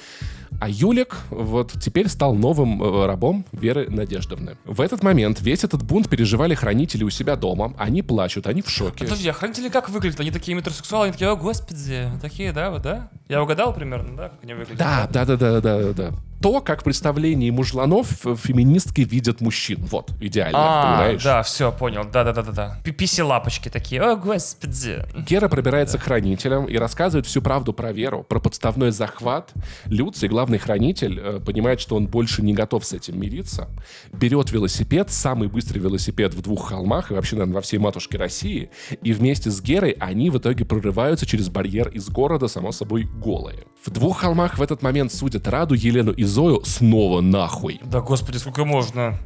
А Юлик вот теперь стал новым э, рабом Веры Надеждовны. В этот момент весь этот бунт переживали хранители у себя дома. Они плачут, они в шоке. Подожди, а хранители как выглядят? Они такие метросексуалы, они такие, о господи, такие, да, вот, да? Я угадал примерно, да, как они выглядят? Да, да, да, да, да, да. То, как в представлении мужланов феминистки видят мужчин. Вот, идеально, А, понимаешь? да, все, понял, да-да-да-да-да. Пиписи-лапочки такие, о господи. Гера пробирается к хранителям и рассказывает всю правду про Веру, про подставной захват. Люций, главный хранитель, э, понимает, что он больше не готов с этим мириться. Берет велосипед, самый быстрый велосипед в двух холмах и вообще, наверное, во всей матушке России. И вместе с Герой они в итоге прорываются через барьер из города, само собой, голые. В двух холмах в этот момент судят Раду, Елену и Зою снова нахуй. Да господи, сколько можно?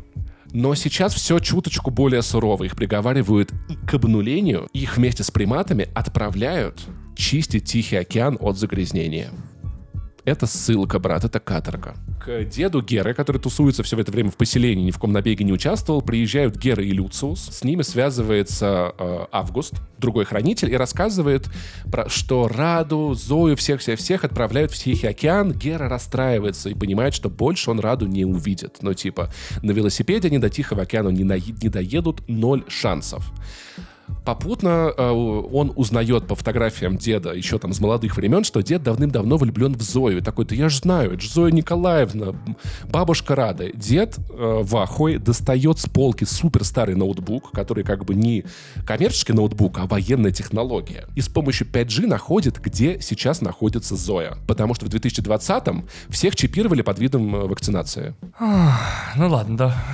Но сейчас все чуточку более сурово. Их приговаривают к обнулению. Их вместе с приматами отправляют чистить Тихий океан от загрязнения. Это ссылка, брат, это каторга. К деду Геры, который тусуется все это время в поселении, ни в ком набеге не участвовал, приезжают Гера и Люциус. С ними связывается э, Август, другой хранитель, и рассказывает, про, что Раду, Зою, всех-всех-всех отправляют в Тихий океан. Гера расстраивается и понимает, что больше он Раду не увидит. Ну, типа, на велосипеде они до Тихого океана не, на, не доедут, ноль шансов. Попутно э, он узнает по фотографиям деда еще там с молодых времен, что дед давным-давно влюблен в Зою. И такой, да я же знаю, это же Зоя Николаевна, бабушка Рада. Дед э, в ахуе достает с полки супер старый ноутбук, который как бы не коммерческий ноутбук, а военная технология. И с помощью 5G находит, где сейчас находится Зоя. Потому что в 2020-м всех чипировали под видом э, вакцинации. Ну ладно, да.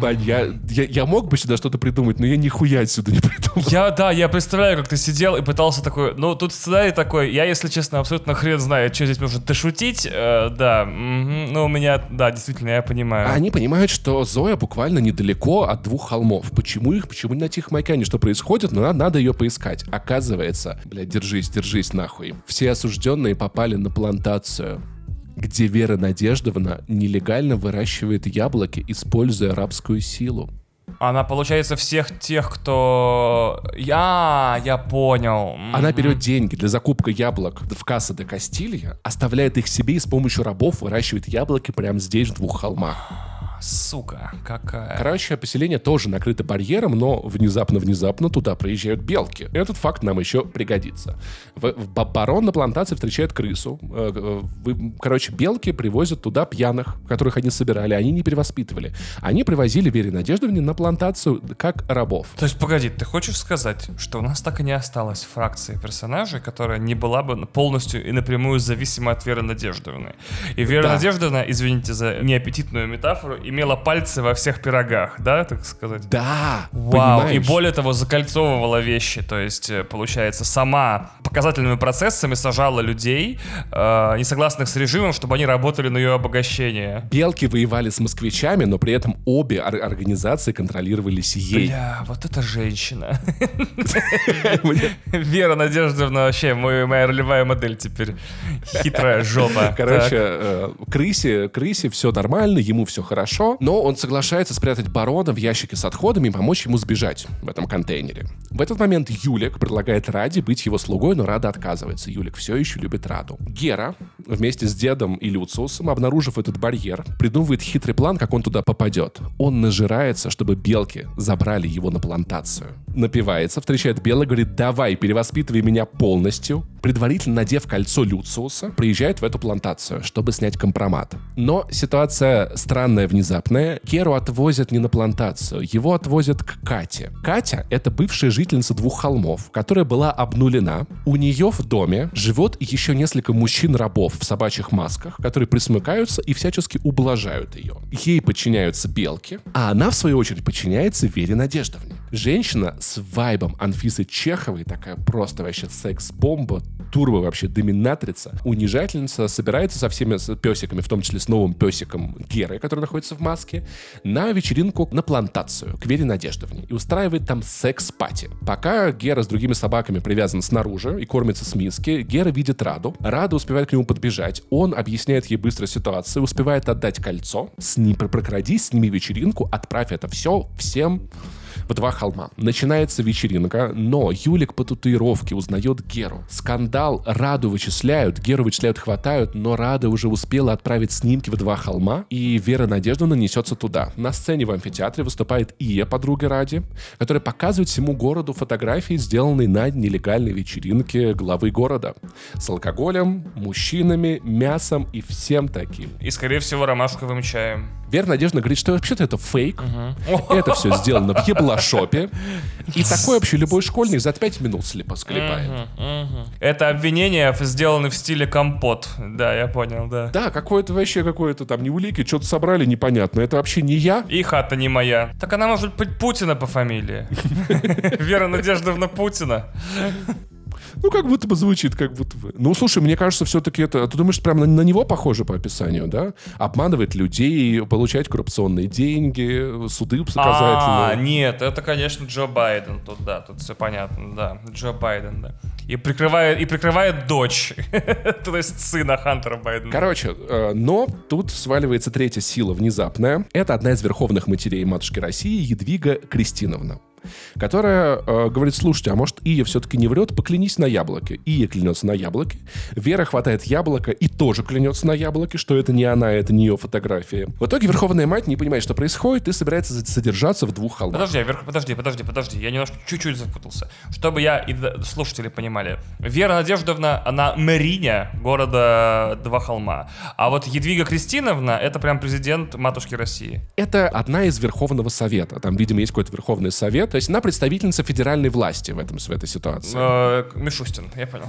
Бань, я, я, я мог бы сюда что-то придумать, но я нихуя отсюда не придумал. Я, да, я представляю, как ты сидел и пытался такой, ну, тут сценарий такой, я, если честно, абсолютно хрен знает, что здесь можно дошутить, э, да, мгм, ну, у меня, да, действительно, я понимаю. Они понимают, что Зоя буквально недалеко от двух холмов. Почему их, почему не на Тихом океане, что происходит, но надо, надо ее поискать. Оказывается, блядь, держись, держись нахуй. Все осужденные попали на плантацию где Вера Надеждовна нелегально выращивает яблоки, используя арабскую силу. Она, получается, всех тех, кто... Я, я понял. Она берет деньги для закупки яблок в касса де Кастилья, оставляет их себе и с помощью рабов выращивает яблоки прямо здесь, в двух холмах. Сука, какая. Короче, поселение тоже накрыто барьером, но внезапно-внезапно туда приезжают белки. Этот факт нам еще пригодится. В, в ба- барон на плантации встречает крысу. Э, э, Короче, белки привозят туда пьяных, которых они собирали. Они не перевоспитывали. Они привозили Вере Надеждовне на плантацию как рабов. То есть, погоди, ты хочешь сказать, что у нас так и не осталось фракции персонажей, которая не была бы полностью и напрямую зависима от Веры Надеждовны? И Вера Да. Надеждовна, извините за неаппетитную метафору, имела пальцы во всех пирогах, да, так сказать? Да! Вау, и понимаешь? более того, закольцовывала вещи, то есть, э, получается, сама показательными процессами сажала людей, э, не согласных с режимом, чтобы они работали на ее обогащение. Белки воевали с москвичами, но при этом обе ор- организации контролировались ей. Бля, вот это женщина. Вера Надеждовна вообще моя ролевая модель теперь. Хитрая жопа. Короче, э, крысе, крысе все нормально, ему все хорошо, но он соглашается спрятать барона в ящике с отходами и помочь ему сбежать в этом контейнере. В этот момент Юлик предлагает Раде быть его слугой, но Рада отказывается. Юлик все еще любит Раду. Гера вместе с дедом и Люциусом, обнаружив этот барьер, придумывает хитрый план, как он туда попадет. Он нажирается, чтобы белки забрали его на плантацию. Напивается, встречает Бела, говорит, давай, перевоспитывай меня полностью. Предварительно надев кольцо Люциуса, приезжает в эту плантацию, чтобы снять компромат. Но ситуация странная, внезапная. Керу отвозят не на плантацию, его отвозят к Кате. Катя — это бывшая жительница двух холмов, которая была обнулена. У нее в доме живет еще несколько мужчин-рабов в собачьих масках, которые присмыкаются и всячески ублажают ее. Ей подчиняются белки, а она, в свою очередь, подчиняется Вере Надеждовне. Женщина с вайбом Анфисы Чеховой, такая просто вообще секс-бомба, турбо вообще доминатрица, унижательница, собирается со всеми песиками, в том числе с новым песиком Герой, который находится в маске, на вечеринку на плантацию к Вере Надеждовне и устраивает там секс-пати. Пока Гера с другими собаками привязан снаружи и кормится с миски, Гера видит Раду. Рада успевает к нему подбежать. Он объясняет ей быстро ситуацию, успевает отдать кольцо. С ним прокрадись, сними вечеринку, отправь это все всем в два холма. Начинается вечеринка, но Юлик по татуировке узнает Геру. Скандал, Раду вычисляют, Геру вычисляют, хватают, но Рада уже успела отправить снимки в два холма, и Вера Надеждовна несется туда. На сцене в амфитеатре выступает Ия, подруга Ради, которая показывает всему городу фотографии, сделанные на нелегальной вечеринке главы города. С алкоголем, мужчинами, мясом и всем таким. И, скорее всего, ромашковым чаем. Вера Надежда говорит, что вообще-то это фейк. Это все сделано в еблошопе. И такой вообще любой школьник за 5 минут слепо склепает. Это обвинения сделаны в стиле компот. Да, я понял, да. Да, какое-то вообще какое-то там не улики, что-то собрали непонятно. Это вообще не я. И хата не моя. Так она может быть Путина по фамилии. Вера Надеждовна Путина. Ну, как будто бы звучит, как будто бы. Ну, слушай, мне кажется, все-таки это... Ты думаешь, прямо на, на него похоже по описанию, да? Обманывать людей, получать коррупционные деньги, суды показательные. А, нет, это, конечно, Джо Байден тут, да, тут все понятно, да. Джо Байден, да. И прикрывает, и прикрывает дочь, то есть сына Хантера Байдена. Короче, э, но тут сваливается третья сила внезапная. Это одна из верховных матерей матушки России, Едвига Кристиновна которая э, говорит, слушайте, а может Ия все-таки не врет, поклянись на яблоке. Ия клянется на яблоке, Вера хватает яблоко и тоже клянется на яблоке, что это не она, это не ее фотография. В итоге Верховная Мать не понимает, что происходит, и собирается содержаться в двух холмах. Подожди, верх... подожди, подожди, подожди, я немножко чуть-чуть запутался. Чтобы я и слушатели понимали. Вера Надеждовна, она мэриня города Два холма. А вот Едвига Кристиновна, это прям президент матушки России. Это одна из Верховного Совета. Там, видимо, есть какой-то Верховный Совет, то есть она представительница федеральной власти в, этом, в этой ситуации. Э, Мишустин, я понял.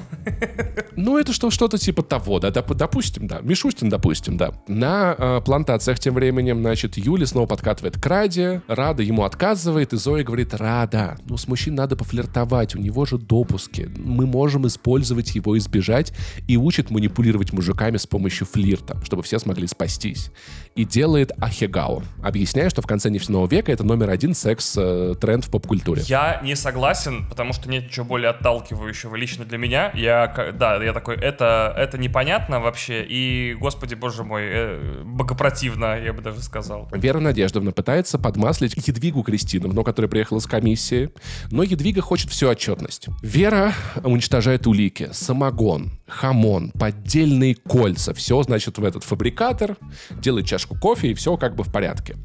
Ну, это что, что-то типа того, да, допустим, да. Мишустин, допустим, да. На э, плантациях тем временем, значит, Юля снова подкатывает к Раде, Рада ему отказывает, и Зоя говорит, Рада, ну с мужчиной надо пофлиртовать, у него же допуски, мы можем использовать его, избежать, и учит манипулировать мужиками с помощью флирта, чтобы все смогли спастись. И делает Ахегао, объясняя, что в конце нефтяного века это номер один секс-тренд в поп-культуре. Я не согласен, потому что нет ничего более отталкивающего лично для меня. Я, да, я такой, это, это непонятно вообще, и, господи, боже мой, э, богопротивно, я бы даже сказал. Вера Надеждовна пытается подмаслить Едвигу Кристиновну, которая приехала с комиссии, но Едвига хочет всю отчетность. Вера уничтожает улики, самогон, хамон, поддельные кольца, все, значит, в этот фабрикатор, делает чашку кофе, и все как бы в порядке.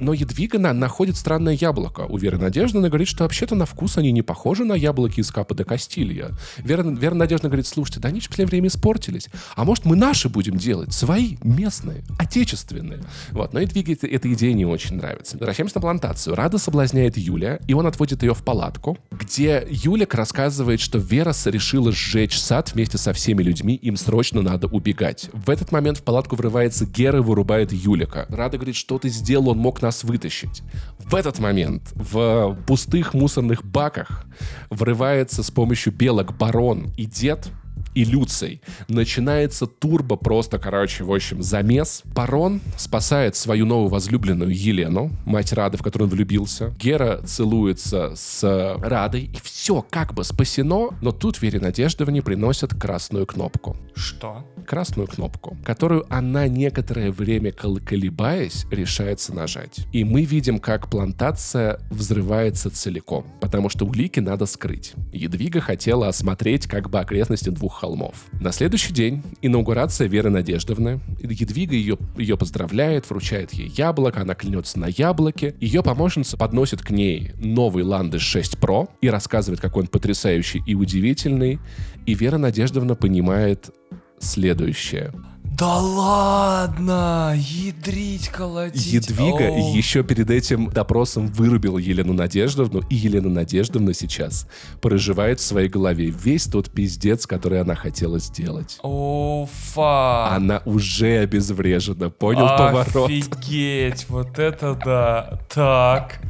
Но Едвига находит странное яблоко у Веры Надежды, говорит, что вообще-то на вкус они не похожи на яблоки из Капа де Кастилья. Вера, Вера Надежда говорит, слушайте, да они в последнее время испортились. А может мы наши будем делать? Свои, местные, отечественные. Вот. Но Едвиге эта идея не очень нравится. Возвращаемся на плантацию. Рада соблазняет Юля, и он отводит ее в палатку, где Юлик рассказывает, что Вера решила сжечь сад вместе со всеми людьми, им срочно надо убегать. В этот момент в палатку врывается Гера и вырубает Юлика. Рада говорит, что ты сделал, он мог нас вытащить. В этот момент в пустых мусорных баках врывается с помощью белок барон и дед, и Люций. Начинается турбо просто, короче, в общем, замес. Барон спасает свою новую возлюбленную Елену, мать Рады, в которую он влюбился. Гера целуется с Радой, и все как бы спасено, но тут Вере Надеждовне приносят красную кнопку. Что? Красную кнопку, которую она некоторое время колебаясь решается нажать. И мы видим, как плантация взрывается целиком, потому что улики надо скрыть. Едвига хотела осмотреть как бы окрестности двух холмов. На следующий день инаугурация Веры Надеждовны. Едвига ее, ее поздравляет, вручает ей яблоко, она клянется на яблоке. Ее помощница подносит к ней новый Ландыш 6 Pro и рассказывает, какой он потрясающий и удивительный. И Вера Надеждовна понимает следующее — да ладно, ядрить, колотить. Едвига Оу. еще перед этим допросом вырубила Елену Надеждовну, и Елена Надеждовна сейчас проживает в своей голове весь тот пиздец, который она хотела сделать. О, фа. Она уже обезврежена, понял Офигеть, поворот? Офигеть, вот это да. Так.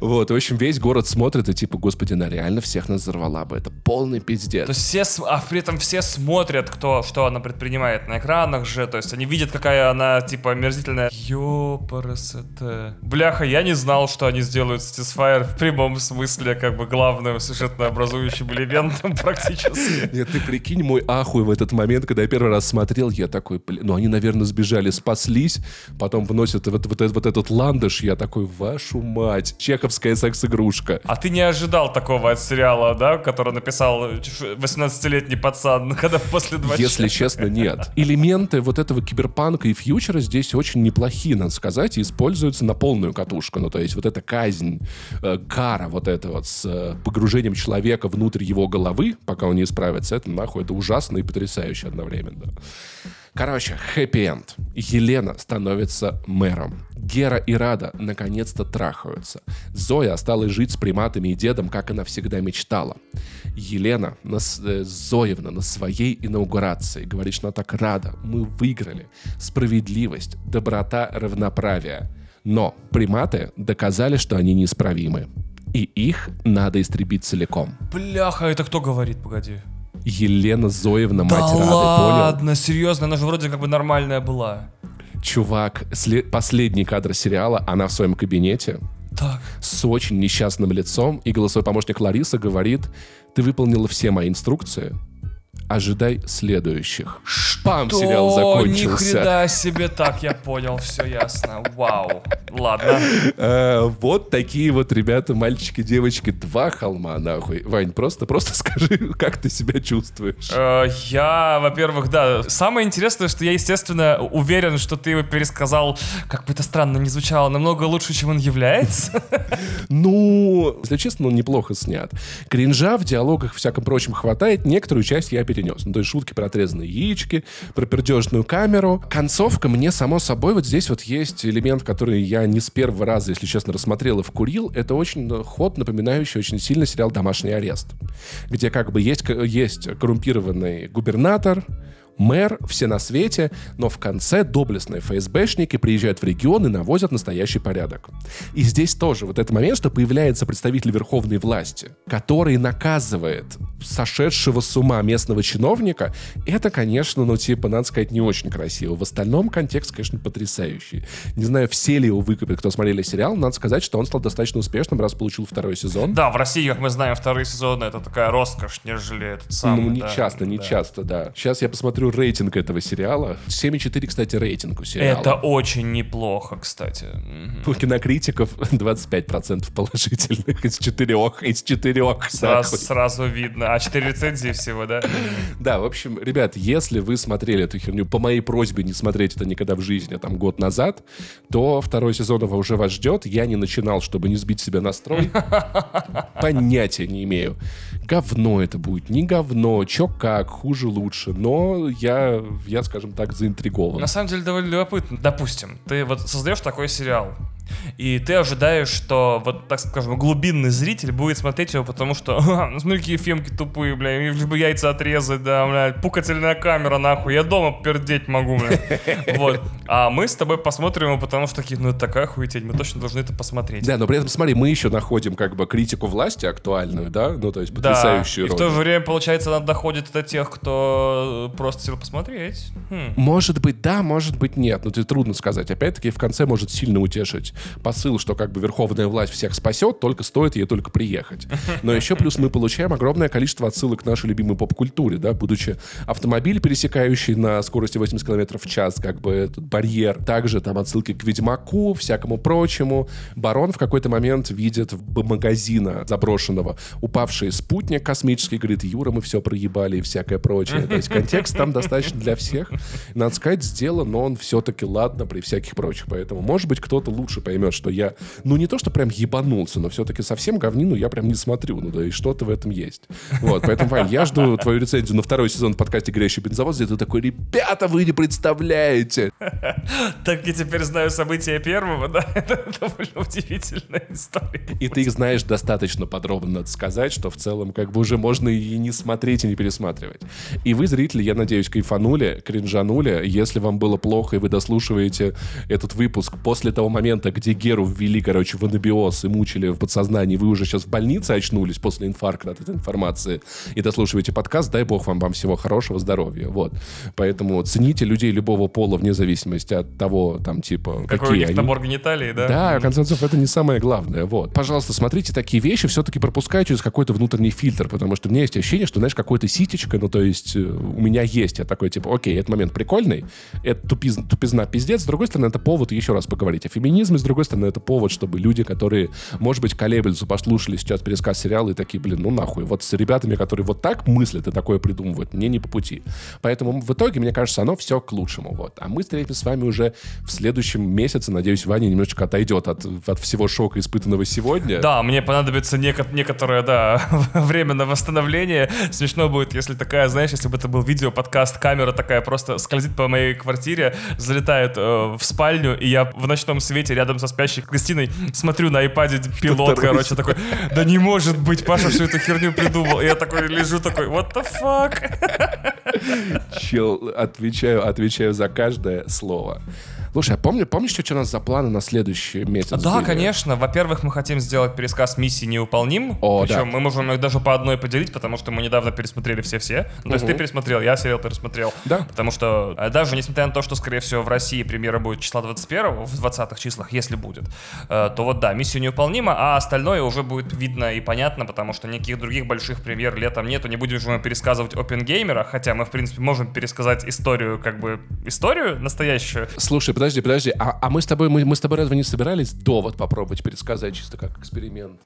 Вот, в общем, весь город смотрит и типа, господи, она реально всех нас взорвала бы. Это полный пиздец. То есть все, а при этом все смотрят, кто, что она предпринимает на экранах же, то есть они видят, какая она, типа, омерзительная. Ёпарасоте. Бляха, я не знал, что они сделают Satisfyer в прямом смысле, как бы, главным сюжетно образующим элементом практически. Нет, ты прикинь мой ахуй в этот момент, когда я первый раз смотрел, я такой, блин, ну они, наверное, сбежали, спаслись, потом вносят вот, вот, вот этот ландыш, я такой, вашу мать, чеховская секс-игрушка. А ты не ожидал такого от сериала, да, который написал 18-летний пацан, когда после два Если честно, нет. Элементы вот этого киберпанка и фьючера здесь очень неплохие, надо сказать, и используются на полную катушку. Ну, то есть вот эта казнь, э, кара вот это вот с э, погружением человека внутрь его головы, пока он не исправится, это нахуй, это ужасно и потрясающе одновременно. Короче, хэппи-энд. Елена становится мэром. Гера и Рада наконец-то трахаются. Зоя осталась жить с приматами и дедом, как она всегда мечтала. Елена на, э, Зоевна на своей инаугурации говорит, что она так рада. Мы выиграли. Справедливость, доброта, равноправие. Но приматы доказали, что они неисправимы. И их надо истребить целиком. Бляха, это кто говорит, погоди? Елена Зоевна, мать да Рады, понял? ладно, серьезно, она же вроде как бы нормальная была. Чувак, след- последний кадр сериала, она в своем кабинете Так. с очень несчастным лицом, и голосовой помощник Лариса говорит, ты выполнила все мои инструкции, ожидай следующих. Шпам, сериал То, закончился. Ни хрена себе, так, я понял, все ясно. Вау. Ладно. Э, вот такие вот ребята, мальчики, девочки, два холма, нахуй. Вань, просто, просто скажи, как ты себя чувствуешь. Э, Я, во-первых, да. Самое интересное, что я, естественно, уверен, что ты его пересказал, как бы это странно не звучало, намного лучше, чем он является. Ну, если честно, он неплохо снят. Кринжа в диалогах всяком прочем хватает. Некоторую часть я перенес. Ну, то есть шутки про отрезанные яички, про пердежную камеру. Концовка мне, само собой, вот здесь вот есть элемент, который я не с первого раза, если честно, рассмотрел и вкурил. Это очень э, ход, напоминающий очень сильно сериал «Домашний арест», где как бы есть, есть коррумпированный губернатор, мэр, все на свете, но в конце доблестные ФСБшники приезжают в регион и навозят настоящий порядок. И здесь тоже вот этот момент, что появляется представитель верховной власти, который наказывает сошедшего с ума местного чиновника, это, конечно, ну, типа, надо сказать, не очень красиво. В остальном контекст, конечно, потрясающий. Не знаю, все ли его выкупят, кто смотрели сериал, надо сказать, что он стал достаточно успешным, раз получил второй сезон. Да, в России, как мы знаем, вторые сезоны это такая роскошь, нежели этот самый. ну, не да, часто, не да. часто, да. Сейчас я посмотрю рейтинг этого сериала. 7,4, кстати, рейтинг у сериала. Это очень неплохо, кстати. У кинокритиков 25% положительных из четырех, из четырех. Сразу, сразу видно. А четыре рецензии всего, да? Да, в общем, ребят, если вы смотрели эту херню по моей просьбе не смотреть это никогда в жизни, а там год назад, то второй сезон его уже вас ждет. Я не начинал, чтобы не сбить себе настрой. Понятия не имею. Говно это будет, не говно, чё как, хуже лучше. Но я, я скажем так, заинтригован. На самом деле довольно любопытно. Допустим, ты вот создаешь такой сериал, и ты ожидаешь, что вот, так скажем, глубинный зритель будет смотреть его, потому что, «Ха, ну смотри, какие фемки тупые, бля, лишь бы яйца отрезать, да, бля, пукательная камера, нахуй, я дома пердеть могу, бля. Вот. А мы с тобой посмотрим его, потому что такие, ну это такая хуетень, мы точно должны это посмотреть. Да, но при этом, смотри, мы еще находим как бы критику власти актуальную, да? Ну, то есть Да, потрясающую и в то же время, получается, она доходит до тех, кто э, просто хотел посмотреть. Хм. Может быть, да, может быть, нет. Но это трудно сказать. Опять-таки, в конце может сильно утешить посыл, что как бы верховная власть всех спасет, только стоит ей только приехать. Но еще плюс мы получаем огромное количество отсылок к нашей любимой поп-культуре, да, будучи автомобиль, пересекающий на скорости 80 км в час, как бы этот барьер. Также там отсылки к Ведьмаку, всякому прочему. Барон в какой-то момент видит в магазина заброшенного упавший спутник космический, говорит, Юра, мы все проебали и всякое прочее. То есть контекст там достаточно для всех. Надо сказать, сделан, но он все-таки ладно при всяких прочих. Поэтому, может быть, кто-то лучше поймет, что я, ну, не то, что прям ебанулся, но все-таки совсем говнину я прям не смотрю. Ну, да и что-то в этом есть. Вот, поэтому, Вань, я жду твою рецензию на второй сезон в подкасте «Горящий бензовоз», где ты такой, ребята, вы не представляете. Так я теперь знаю события первого, да? Это довольно удивительная история. И ты их знаешь достаточно подробно, надо сказать, что в целом как бы уже можно и не смотреть, и не пересматривать. И вы, зрители, я надеюсь, кайфанули, кринжанули. Если вам было плохо, и вы дослушиваете этот выпуск после того момента, где Геру ввели, короче, в анабиоз и мучили в подсознании, вы уже сейчас в больнице очнулись после инфаркта от этой информации и дослушиваете подкаст, дай бог вам, вам всего хорошего здоровья. Вот. Поэтому цените людей любого пола вне зависимости от того, там, типа, Какой какие у них они. набор гениталий, да? Да, в конце концов, это не самое главное. Вот. Пожалуйста, смотрите такие вещи, все-таки пропускай через какой-то внутренний фильтр, потому что у меня есть ощущение, что, знаешь, какой-то ситечка, ну, то есть э, у меня есть, я такой, типа, окей, этот момент прикольный, это тупиз, тупизна пиздец, с другой стороны, это повод еще раз поговорить о феминизме, другой стороны, это повод, чтобы люди, которые, может быть, колеблются, послушали сейчас пересказ сериала и такие, блин, ну нахуй, вот с ребятами, которые вот так мыслят и такое придумывают, мне не по пути. Поэтому в итоге, мне кажется, оно все к лучшему. Вот. А мы встретимся с вами уже в следующем месяце. Надеюсь, Ваня немножечко отойдет от, от всего шока, испытанного сегодня. Да, мне понадобится неко- некоторое, да, время на восстановление. Смешно будет, если такая, знаешь, если бы это был видео-подкаст, камера такая просто скользит по моей квартире, залетает э, в спальню, и я в ночном свете рядом со спящей Кристиной смотрю на айпаде пилот, короче, такой, да не может быть, Паша всю эту херню придумал. И я такой лежу, такой, what the fuck? Чел, отвечаю, отвечаю за каждое слово. Слушай, а помни, помнишь, что у нас за планы на следующий месяц? Да, были? конечно. Во-первых, мы хотим сделать пересказ миссии неуполним. О, Причем да. мы можем их даже по одной поделить, потому что мы недавно пересмотрели все-все. Ну, То есть ты пересмотрел, я сериал пересмотрел. Да. Потому что э, даже несмотря на то, что, скорее всего, в России премьера будет числа 21 в 20-х числах, если будет, э, то вот да, миссия неуполнима, а остальное уже будет видно и понятно, потому что никаких других больших премьер летом нету. Не будем же мы пересказывать Опенгеймера, хотя мы, в принципе, можем пересказать историю, как бы, историю настоящую. Слушай, подожди, подожди. А, а мы с тобой, мы, мы с тобой разве не собирались довод попробовать пересказать чисто как эксперимент?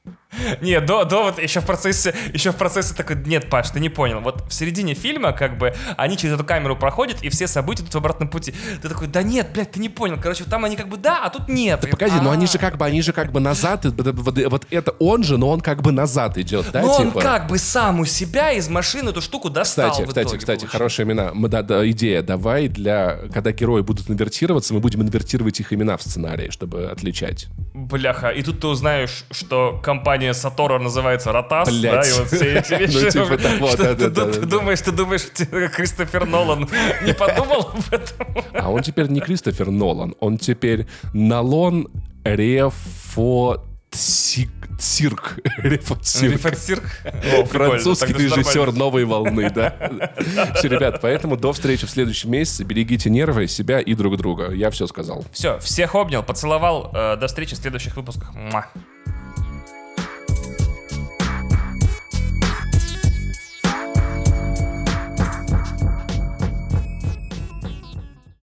Нет, до, довод еще в процессе, еще в процессе такой, нет, Паш, ты не понял. Вот в середине фильма, как бы, они через эту камеру проходят, и все события тут в обратном пути. Ты такой, да нет, блядь, ты не понял. Короче, там они как бы да, а тут нет. И- Погоди, но они же А. как бы, они же как бы назад, вот, это он же, но он как бы назад идет, да, Но он типа? как бы сам у себя из машины эту штуку достал Кстати, кстати, кстати, хорошая имена. Да, да, идея. Давай для, когда герои будут инвертироваться, мы будем инвертировать их имена в сценарии, чтобы отличать. Бляха, и тут ты узнаешь, что компания Сатора называется Ротас, Блядь. да, и вот все эти вещи. Ты думаешь, ты думаешь, Кристофер Нолан не подумал об этом? А он теперь не Кристофер Нолан, он теперь Налон Рефо Цирк. Прикольно, Французский режиссер новой волны, да. Все, ребят, поэтому до встречи в следующем месяце. Берегите нервы, себя и друг друга. Я все сказал. Все, всех обнял, поцеловал. Э, До встречи в следующих выпусках. Муа.